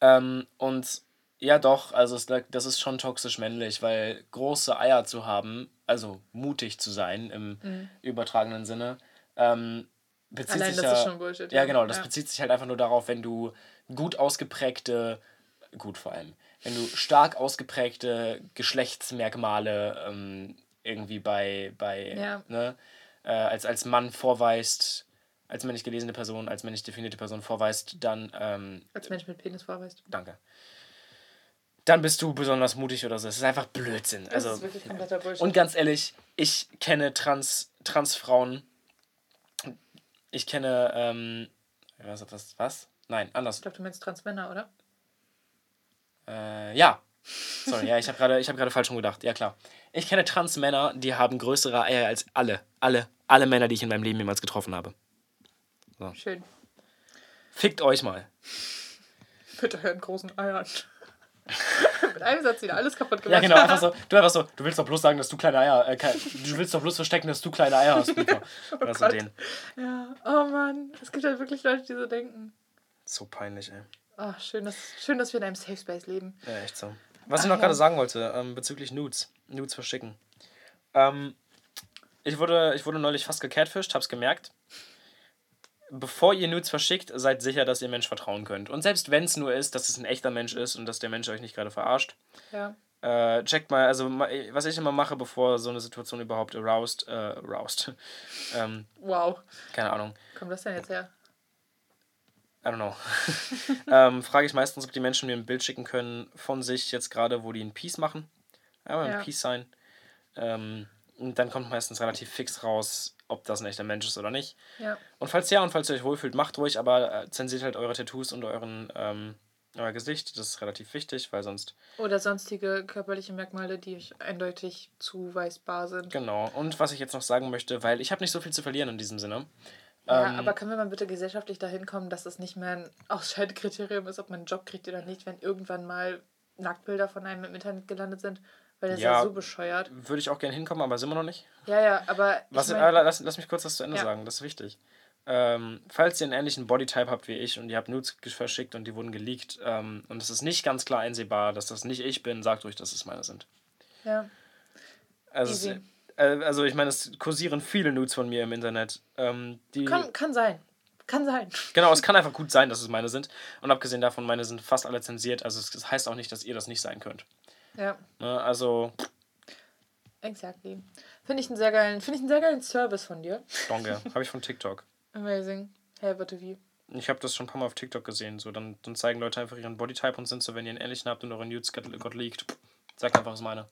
Ähm, und ja, doch, also es, das ist schon toxisch männlich, weil große Eier zu haben, also mutig zu sein im übertragenen Sinne, ähm, bezieht Mhm. Allein sich das ja, ist schon Bullshit, Ja, ja. genau, das Ja. bezieht sich halt einfach nur darauf, wenn du gut ausgeprägte, gut vor allem, wenn du stark ausgeprägte Geschlechtsmerkmale ähm, irgendwie bei, bei Ja. ne, äh, als, als Mann vorweist, als männlich gelesene Person, als männlich definierte Person vorweist, dann ähm, Als Mensch mit Penis vorweist. Danke. Dann bist du besonders mutig oder so. Es ist einfach Blödsinn. Das Also, ist wirklich kompletter Bullshit. und ganz ehrlich, ich kenne Trans, Transfrauen. Ich kenne, ähm, was, was, was? Nein, anders. ich glaube, du meinst Transmänner, oder? Äh, ja. Sorry, ja, ich habe gerade hab gerade falsch rum gedacht. Ja, klar. Ich kenne Transmänner, die haben größere Eier als alle, alle, alle Männer, die ich in meinem Leben jemals getroffen habe. Schön. Fickt euch mal. Mit euren großen Eiern. mit einem Satz wieder alles kaputt gemacht. Ja, genau, einfach so. Du einfach so, du willst doch bloß sagen, dass du kleine Eier, äh, kein- du willst doch bloß verstecken, dass du kleine Eier hast, Mika. Oder so Gott. den. Ja, oh Mann. Es gibt halt wirklich Leute, die so denken. So peinlich, ey. Oh, schön, dass, schön, dass wir in einem Safe Space leben. Ja, echt so. Was ich Ach noch ja. gerade sagen wollte, ähm, bezüglich Nudes. Nudes verschicken. Ähm, ich, wurde, ich wurde neulich fast gecatfished, hab's gemerkt. Bevor ihr Nudes verschickt, seid sicher, dass ihr Mensch vertrauen könnt. Und selbst wenn es nur ist, dass es ein echter Mensch ist und dass der Mensch euch nicht gerade verarscht, Ja. Äh, checkt mal, also was ich immer mache, bevor so eine Situation überhaupt aroused, äh, aroused. ähm, wow. Keine Ahnung. Kommt das denn jetzt her? I don't know. ähm, frage ich meistens, ob die Menschen mir ein Bild schicken können von sich jetzt gerade, wo die ein Peace machen. Ja, ein ja. Peace sein. Ähm, und dann kommt meistens relativ fix raus, ob das ein echter Mensch ist oder nicht. Ja. Und falls ja und falls ihr euch wohlfühlt, macht ruhig, aber äh, zensiert halt eure Tattoos und euren ähm, euer Gesicht. Das ist relativ wichtig, weil sonst. Oder sonstige körperliche Merkmale, die eindeutig zuweisbar sind. Genau. Und was ich jetzt noch sagen möchte, weil ich habe nicht so viel zu verlieren in diesem Sinne. Ja, ähm, aber können wir mal bitte gesellschaftlich dahin kommen, dass es nicht mehr ein Ausscheidekriterium ist, ob man einen Job kriegt oder nicht, wenn irgendwann mal Nacktbilder von einem im Internet gelandet sind? Weil das ja, ist ja so bescheuert. Würde ich auch gerne hinkommen, aber sind wir noch nicht. Ja, ja, aber. Was, mein, äh, lass, lass mich kurz das zu Ende ja. sagen, das ist wichtig. Ähm, falls ihr einen ähnlichen Bodytype habt wie ich und ihr habt Nudes verschickt und die wurden geleakt ähm, und es ist nicht ganz klar einsehbar, dass das nicht ich bin, sagt ruhig, dass es meine sind. Ja. Also, es, äh, also ich meine, es kursieren viele Nudes von mir im Internet. Ähm, die kann, kann sein. Kann sein. Genau, es kann einfach gut sein, dass es meine sind. Und abgesehen davon, meine sind fast alle zensiert. Also es heißt auch nicht, dass ihr das nicht sein könnt. Ja. Ne, also. Exactly. Finde ich einen sehr geilen, finde ich einen sehr geilen Service von dir. Danke. Habe ich von TikTok. Amazing. Hey, warte, wie? Ich habe das schon ein paar Mal auf TikTok gesehen. So, dann, dann zeigen Leute einfach ihren Bodytype und sind so, wenn ihr einen ähnlichen habt und eure Nudes got, got leaked, sagt einfach, was meine.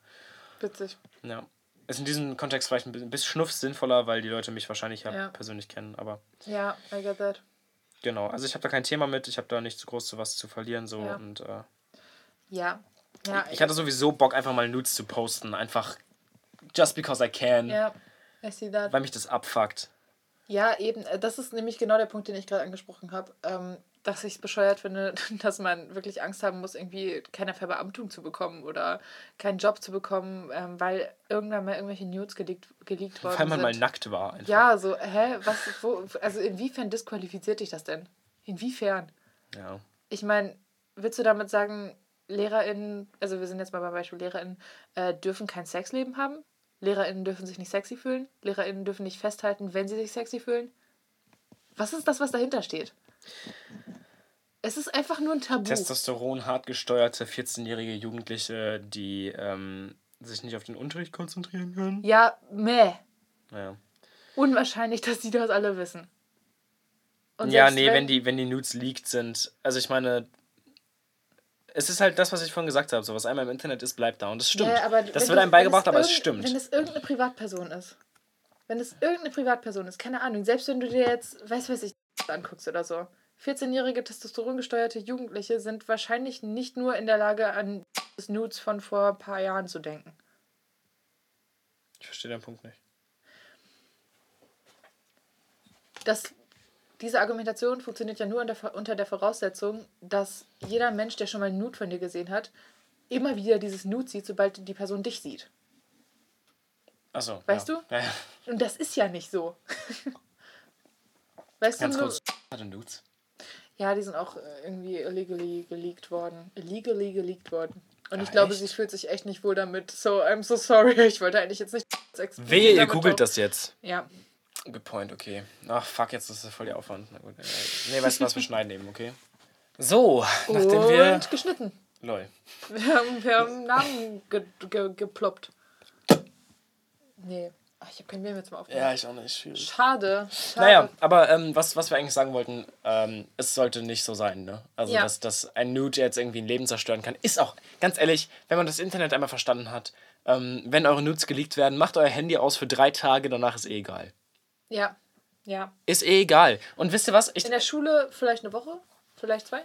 Witzig. Ja. Ist in diesem Kontext vielleicht ein bisschen, ein bisschen schnuff sinnvoller, weil die Leute mich wahrscheinlich ja, ja. persönlich kennen, aber. Ja, I get that. Genau, also ich habe da kein Thema mit, ich habe da nicht so groß zu was zu verlieren, so ja. und. Äh, ja. Ja. Ich hatte sowieso Bock, einfach mal Nudes zu posten, einfach just because I can. Ja, I see that. Weil mich das abfuckt. Ja, eben. Äh, das ist nämlich genau der Punkt, den ich gerade angesprochen habe. Ähm, dass ich es bescheuert finde, dass man wirklich Angst haben muss, irgendwie keine Verbeamtung zu bekommen oder keinen Job zu bekommen, ähm, weil irgendwann mal irgendwelche News geleakt, geleakt worden Weil man sind. mal nackt war. Einfach. Ja, so, hä? Was, wo, also inwiefern disqualifiziert dich das denn? Inwiefern? Ja. Ich meine, willst du damit sagen, LehrerInnen, also wir sind jetzt mal beim Beispiel LehrerInnen, äh, dürfen kein Sexleben haben? LehrerInnen dürfen sich nicht sexy fühlen. LehrerInnen dürfen nicht festhalten, wenn sie sich sexy fühlen. Was ist das, was dahinter steht? Es ist einfach nur ein Tabu. Testosteron hart gesteuerte 14-jährige Jugendliche, die ähm, sich nicht auf den Unterricht konzentrieren können. Ja, meh. Ja. Unwahrscheinlich, dass die das alle wissen. Und ja, nee, wenn, wenn die, wenn die Nudes leaked sind. Also ich meine, es ist halt das, was ich vorhin gesagt habe. So, was einmal im Internet ist, bleibt da. Und das stimmt. Ja, das wird einem beigebracht, aber es stimmt. Wenn es irgendeine Privatperson ist. Wenn es irgendeine Privatperson ist, keine Ahnung, selbst wenn du dir jetzt, weiß weiß ich, anguckst oder so. 14-jährige testosterongesteuerte Jugendliche sind wahrscheinlich nicht nur in der Lage, an das Nudes von vor ein paar Jahren zu denken. Ich verstehe den Punkt nicht. Das diese Argumentation funktioniert ja nur unter der Voraussetzung, dass jeder Mensch, der schon mal ein Nude von dir gesehen hat, immer wieder dieses Nude sieht, sobald die Person dich sieht. Achso. Weißt ja. du? Ja, ja. Und das ist ja nicht so. weißt Ganz du, kurz, hatte Nudes? Ja, die sind auch äh, irgendwie illegally geleakt worden. Illegally geleakt worden. Und ich glaube, echt? sie fühlt sich echt nicht wohl damit. So, I'm so sorry. Ich wollte eigentlich jetzt nicht. Wehe, ihr googelt das jetzt. Ja. Good point, okay. Ach, fuck, jetzt ist das voll der Aufwand. Na gut. Nee, weißt du was, wir schneiden eben, okay? So, nachdem Und wir... Und geschnitten. Lol. Wir haben, wir haben Namen ge ge geploppt. Nee. Ach, ich habe kein Mehl mehr zum Aufnehmen. Ja, ich auch nicht. Schwierig. Schade. Schade. Naja, aber ähm, was, was wir eigentlich sagen wollten, ähm, es sollte nicht so sein, ne? Also, ja. dass, dass ein Nude jetzt irgendwie ein Leben zerstören kann, ist auch, ganz ehrlich, wenn man das Internet einmal verstanden hat, ähm, wenn eure Nudes geleakt werden, macht euer Handy aus für drei Tage, danach ist eh egal. Ja, ja. Ist eh egal. Und wisst ihr was? Ich In der Schule vielleicht eine Woche, vielleicht zwei.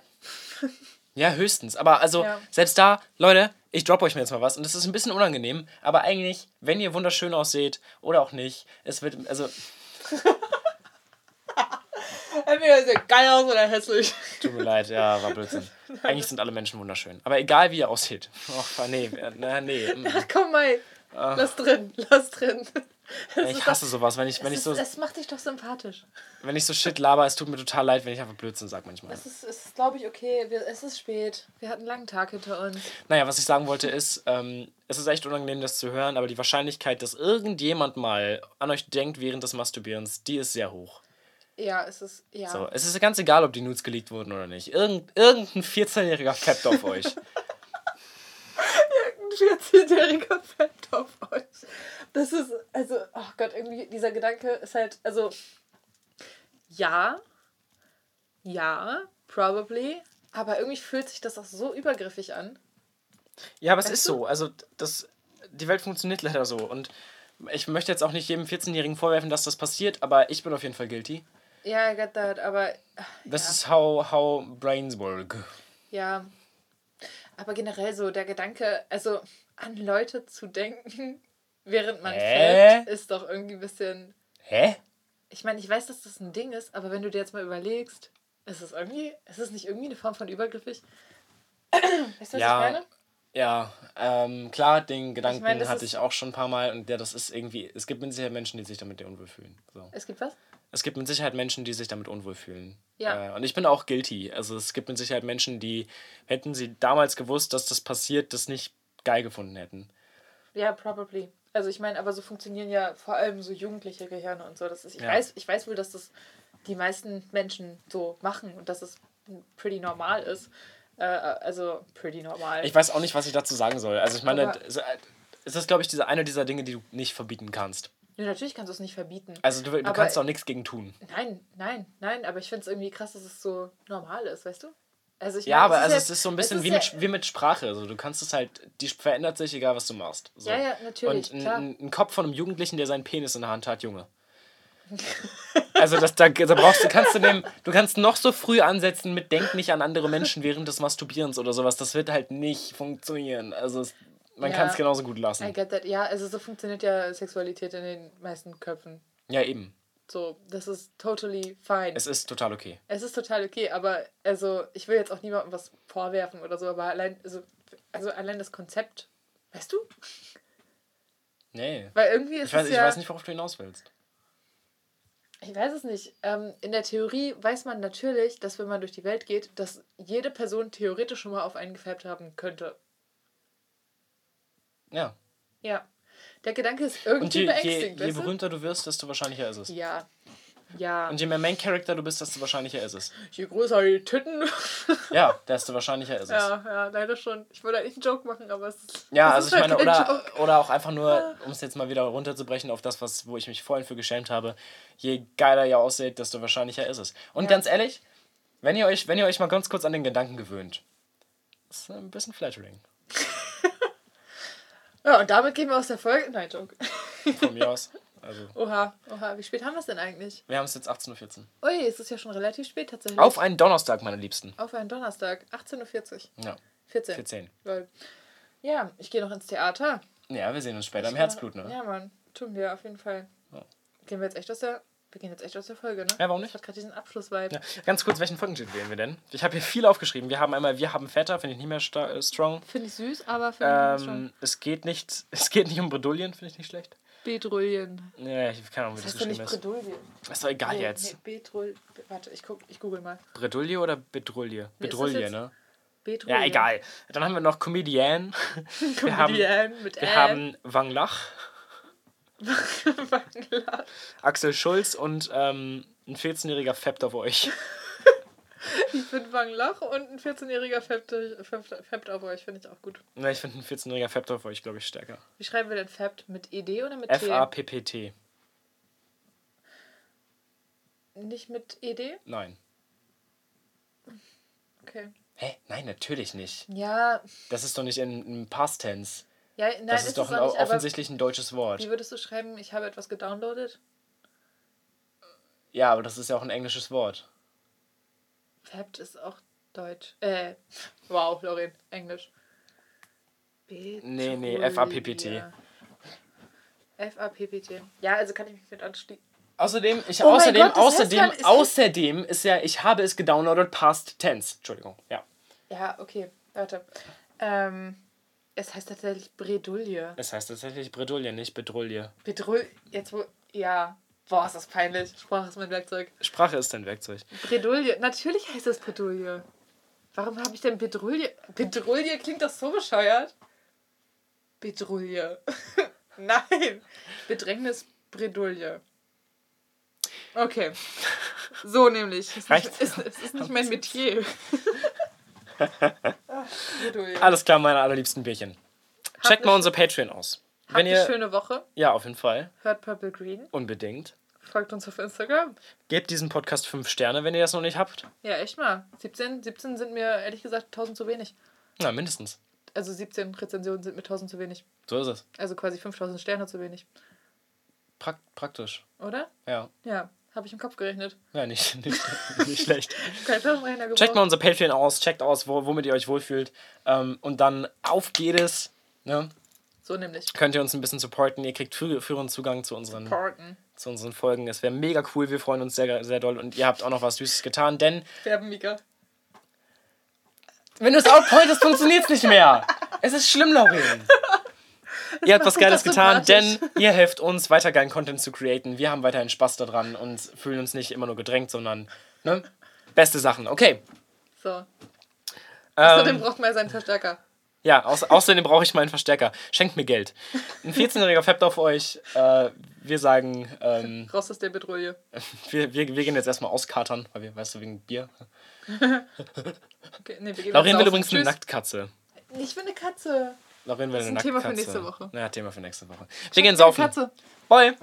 ja, höchstens. Aber also, ja. selbst da, Leute, ich droppe euch mir jetzt mal was. Und das ist ein bisschen unangenehm. Aber eigentlich, wenn ihr wunderschön ausseht oder auch nicht, es wird, also... Entweder sieht geil aus oder hässlich. Tut mir leid, ja, war Blödsinn. Eigentlich sind alle Menschen wunderschön. Aber egal, wie ihr aussieht. Och, nee, nee, nee. Ach, komm mal. Lass drin, lass drin. ich hasse doch, sowas, wenn ich, wenn ich so. Das macht dich doch sympathisch. Wenn ich so Shit laber, es tut mir total leid, wenn ich einfach Blödsinn sage manchmal. Es ist, ist glaube ich, okay. Wir, es ist spät. Wir hatten einen langen Tag hinter uns. Naja, was ich sagen wollte ist, ähm, es ist echt unangenehm, das zu hören, aber die Wahrscheinlichkeit, dass irgendjemand mal an euch denkt während des Masturbierens, die ist sehr hoch. Ja, es ist, ja. So, es ist ganz egal, ob die Nudes geleakt wurden oder nicht. Irgend, irgendein 14-jähriger fappt auf euch. Irgendein 14-jähriger Fett auf euch. Das ist, also, oh Gott, irgendwie dieser Gedanke ist halt, also, ja, ja, probably, aber irgendwie fühlt sich das auch so übergriffig an. Ja, aber es ist du? so. Also, das, die Welt funktioniert leider so. Und ich möchte jetzt auch nicht jedem 14-Jährigen vorwerfen, dass das passiert, aber ich bin auf jeden Fall guilty. Ja, I get that, aber Das Ja. ist how, how brains work. ja. Aber generell so der Gedanke, also an Leute zu denken, während man Hä? fällt, ist doch irgendwie ein bisschen. Hä? Ich meine, ich weiß, dass das ein Ding ist, aber wenn du dir jetzt mal überlegst, ist es irgendwie, ist es nicht irgendwie eine Form von übergriffig? Weißt du, was Ja. ich meine? Ja, ähm, klar, den Gedanken meine, das hatte ich auch schon ein paar Mal und ja, das ist irgendwie, es gibt mit Sicherheit Menschen, die sich damit unwohl fühlen. So. Es gibt was? Es gibt mit Sicherheit Menschen, die sich damit unwohl fühlen. Ja. Äh, und ich bin auch guilty. Also es gibt mit Sicherheit Menschen, die, hätten sie damals gewusst, dass das passiert, das nicht geil gefunden hätten. Ja, probably. Also ich meine, aber so funktionieren ja vor allem so jugendliche Gehirne und so. Das ist, ich, Ja. weiß, ich weiß wohl, dass das die meisten Menschen so machen und dass es pretty normal ist. Äh, also pretty normal. Ich weiß auch nicht, was ich dazu sagen soll. Also ich meine, Aber- es ist, glaube ich, diese eine dieser Dinge, die du nicht verbieten kannst. ja, natürlich kannst du es nicht verbieten. Also du, du kannst auch nichts gegen tun. Nein, nein, nein, aber ich finde es irgendwie krass, dass es so normal ist, weißt du? Also ich Ja, meine, aber es also ja- es ist so ein bisschen wie ist mit, ja, wie mit Sprache. Also du kannst es halt, die verändert sich, egal was du machst. So. Ja, ja, natürlich, Und ein, ein, Kopf von einem Jugendlichen, der seinen Penis in der Hand hat, Junge. Also das, da, da brauchst du, kannst du nehmen, du kannst noch so früh ansetzen mit Denk nicht an andere Menschen während des Masturbierens oder sowas. Das wird halt nicht funktionieren. Also es, man Ja. kann es genauso gut I lassen. get that. Ja, also so funktioniert ja Sexualität in den meisten Köpfen. Ja, eben. So, das ist totally fine. Es ist total okay. Es ist total okay, aber also ich will jetzt auch niemandem was vorwerfen oder so, aber allein, also, also allein das Konzept, weißt du? Nee. Weil irgendwie ist Ich weiß, es ich ja. weiß nicht, worauf du hinaus willst. Ich weiß es nicht. Ähm, in der Theorie weiß man natürlich, dass wenn man durch die Welt geht, dass jede Person theoretisch schon mal auf einen gefärbt haben könnte. Ja. Ja. Der Gedanke ist Und irgendwie je, je, je du? berühmter du wirst, desto wahrscheinlicher ist es. Ja. Ja. Und je mehr Main Character du bist, desto wahrscheinlicher ist es. Je größer die Titten. Ja, desto wahrscheinlicher ist es. ja, ja, leider schon. Ich wollte eigentlich einen Joke machen, aber es ist. Ja, es also ist ich halt meine, oder, Joke. oder auch einfach nur, um es jetzt mal wieder runterzubrechen auf das, was, wo ich mich vorhin für geschämt habe, je geiler ihr aussieht, desto wahrscheinlicher ist es. Und Ja. ganz ehrlich, wenn ihr, euch, wenn ihr euch mal ganz kurz an den Gedanken gewöhnt, ist ein bisschen flattering. Ja, und damit gehen wir aus der Folge. Nein, Joke. Von mir aus. Also, Oha, oha. Wie spät haben wir es denn eigentlich? wir haben es jetzt 18.14 Uhr. Ui, es ist ja schon relativ spät tatsächlich. Auf einen Donnerstag, meine Liebsten. Auf einen Donnerstag. 18.40 Uhr. Ja, 14. 14. Lol. Ja, ich gehe noch ins Theater. Ja, wir sehen uns später im Herzblut, ne? Ja, Mann. Tun wir auf jeden Fall. Ja. Gehen wir jetzt echt aus der. Wir gehen jetzt echt aus der Folge, ne? Ja, warum nicht? Ich hatte gerade diesen Abschlussvibe. Ja, ganz kurz, welchen Folgentitel wählen wir denn? Ich habe hier viel aufgeschrieben. Wir haben einmal Wir haben Vetter, finde ich nicht mehr äh, strong. Finde ich süß, aber finde ich. Ähm, es, geht nicht, es geht nicht um Bredouillen, finde ich nicht schlecht. Betrulien. Ja, ich keine Ahnung, wie Das das geschrieben nicht ist. Bredouillen. Ist doch egal Nee, jetzt. Nee, Betrul. Warte, ich, guck, ich google mal. Bredouille oder? Nee, das Bedrouille, jetzt- ne? Betrulien. Ja, egal. Dann haben wir noch Comedian. Wir haben, Comedian mit wir haben Wang Lach. Axel Schulz und ähm, ein 14-jähriger Fappt auf euch. Ich finde Wanglach und ein 14-jähriger Fappt, Fappt, Fappt auf euch, finde ich auch gut. Na, ich finde ein 14-jähriger Fappt auf euch, glaube ich, stärker. Wie schreiben wir denn Fappt? Mit ED oder mit T? F-A-P-P-T. Nicht mit ED? Nein. Okay. Hä? Nein, natürlich nicht. Ja, Das ist doch nicht in, im Past Tense. Ja nein, Das ist ist doch ein, nicht, offensichtlich ein deutsches Wort. wie würdest du schreiben, ich habe etwas gedownloadet? Ja, aber das ist ja auch ein englisches Wort. Fappt ist auch Deutsch. Äh, wow, Lorin, Englisch. Nee, nee, F-A-P-P-T. F-A-P-P-T. Ja, also kann ich mich mit anschließen. Außerdem, ich, Oh außerdem, Gott, außerdem, ja, es heißt- außerdem ist ja, ich habe es gedownloadet, past tense. Entschuldigung, ja. Ja, okay, warte. Ähm, es heißt tatsächlich Bredouille. Es heißt tatsächlich Bredouille, nicht Bedrouille. Bedrull, jetzt wo, ja. Boah, ist das peinlich. Sprache ist mein Werkzeug. Sprache ist dein Werkzeug. Bredouille, natürlich heißt es Bredouille. Warum habe ich denn Bedrouille? Bedrouille klingt doch so bescheuert. Bedrouille. Nein. Bedrängnis Bredouille. Okay. So nämlich. Es ist, ist, es ist nicht mein Metier. Alles klar, meine allerliebsten Bierchen. Checkt mal eine unser Patreon aus. Habt Wenn eine ihr. schöne Woche. Ja, auf jeden Fall. Hört Purple Green. Unbedingt. Folgt uns auf Instagram. Gebt diesem Podcast 5 Sterne, wenn ihr das noch nicht habt. Ja, echt mal. 17, 17 sind mir ehrlich gesagt 1000 zu wenig. Na, mindestens. Also 17 Rezensionen sind mir 1000 zu wenig. So ist es. Also quasi 5000 Sterne zu wenig. Prakt praktisch. Oder? Ja. Ja, habe ich im Kopf gerechnet. Ja, nicht, nicht, nicht schlecht. Checkt mal unser Patreon aus, checkt aus, wo, womit ihr euch wohlfühlt. Ähm, und dann auf geht es. Ne? So nämlich. Könnt ihr uns ein bisschen supporten. Ihr kriegt frü- früheren Zugang zu unseren, zu unseren Folgen. Es wäre mega cool. Wir freuen uns sehr, sehr doll. Und ihr habt auch noch was Süßes getan, denn Werben, Mika. wenn du es outpointest, funktioniert es nicht mehr. Es ist schlimm, Lauren. Ihr habt was Geiles getan, denn ihr helft uns, weiter geilen Content zu createn. Wir haben weiterhin Spaß daran und fühlen uns nicht immer nur gedrängt, sondern ne? beste Sachen. Okay. So. Außerdem Ähm, braucht man ja seinen Verstärker. ja, au außerdem brauche ich meinen Verstärker. Schenkt mir Geld. Ein 14-jähriger fappt auf euch. Äh, wir sagen, ähm, Raus aus der Bedrohung. wir, wir, wir gehen jetzt erstmal auskatern, weil wir, weißt du, wegen Bier. Okay, nee, wir gehen jetzt will übrigens eine Tschüss. Nacktkatze. Ich will eine Katze. Lauren will Das eine ein Thema Nacktkatze. für nächste Woche. Ja, Thema für nächste Woche. Wir Schenk gehen saufen. Katze. Bye.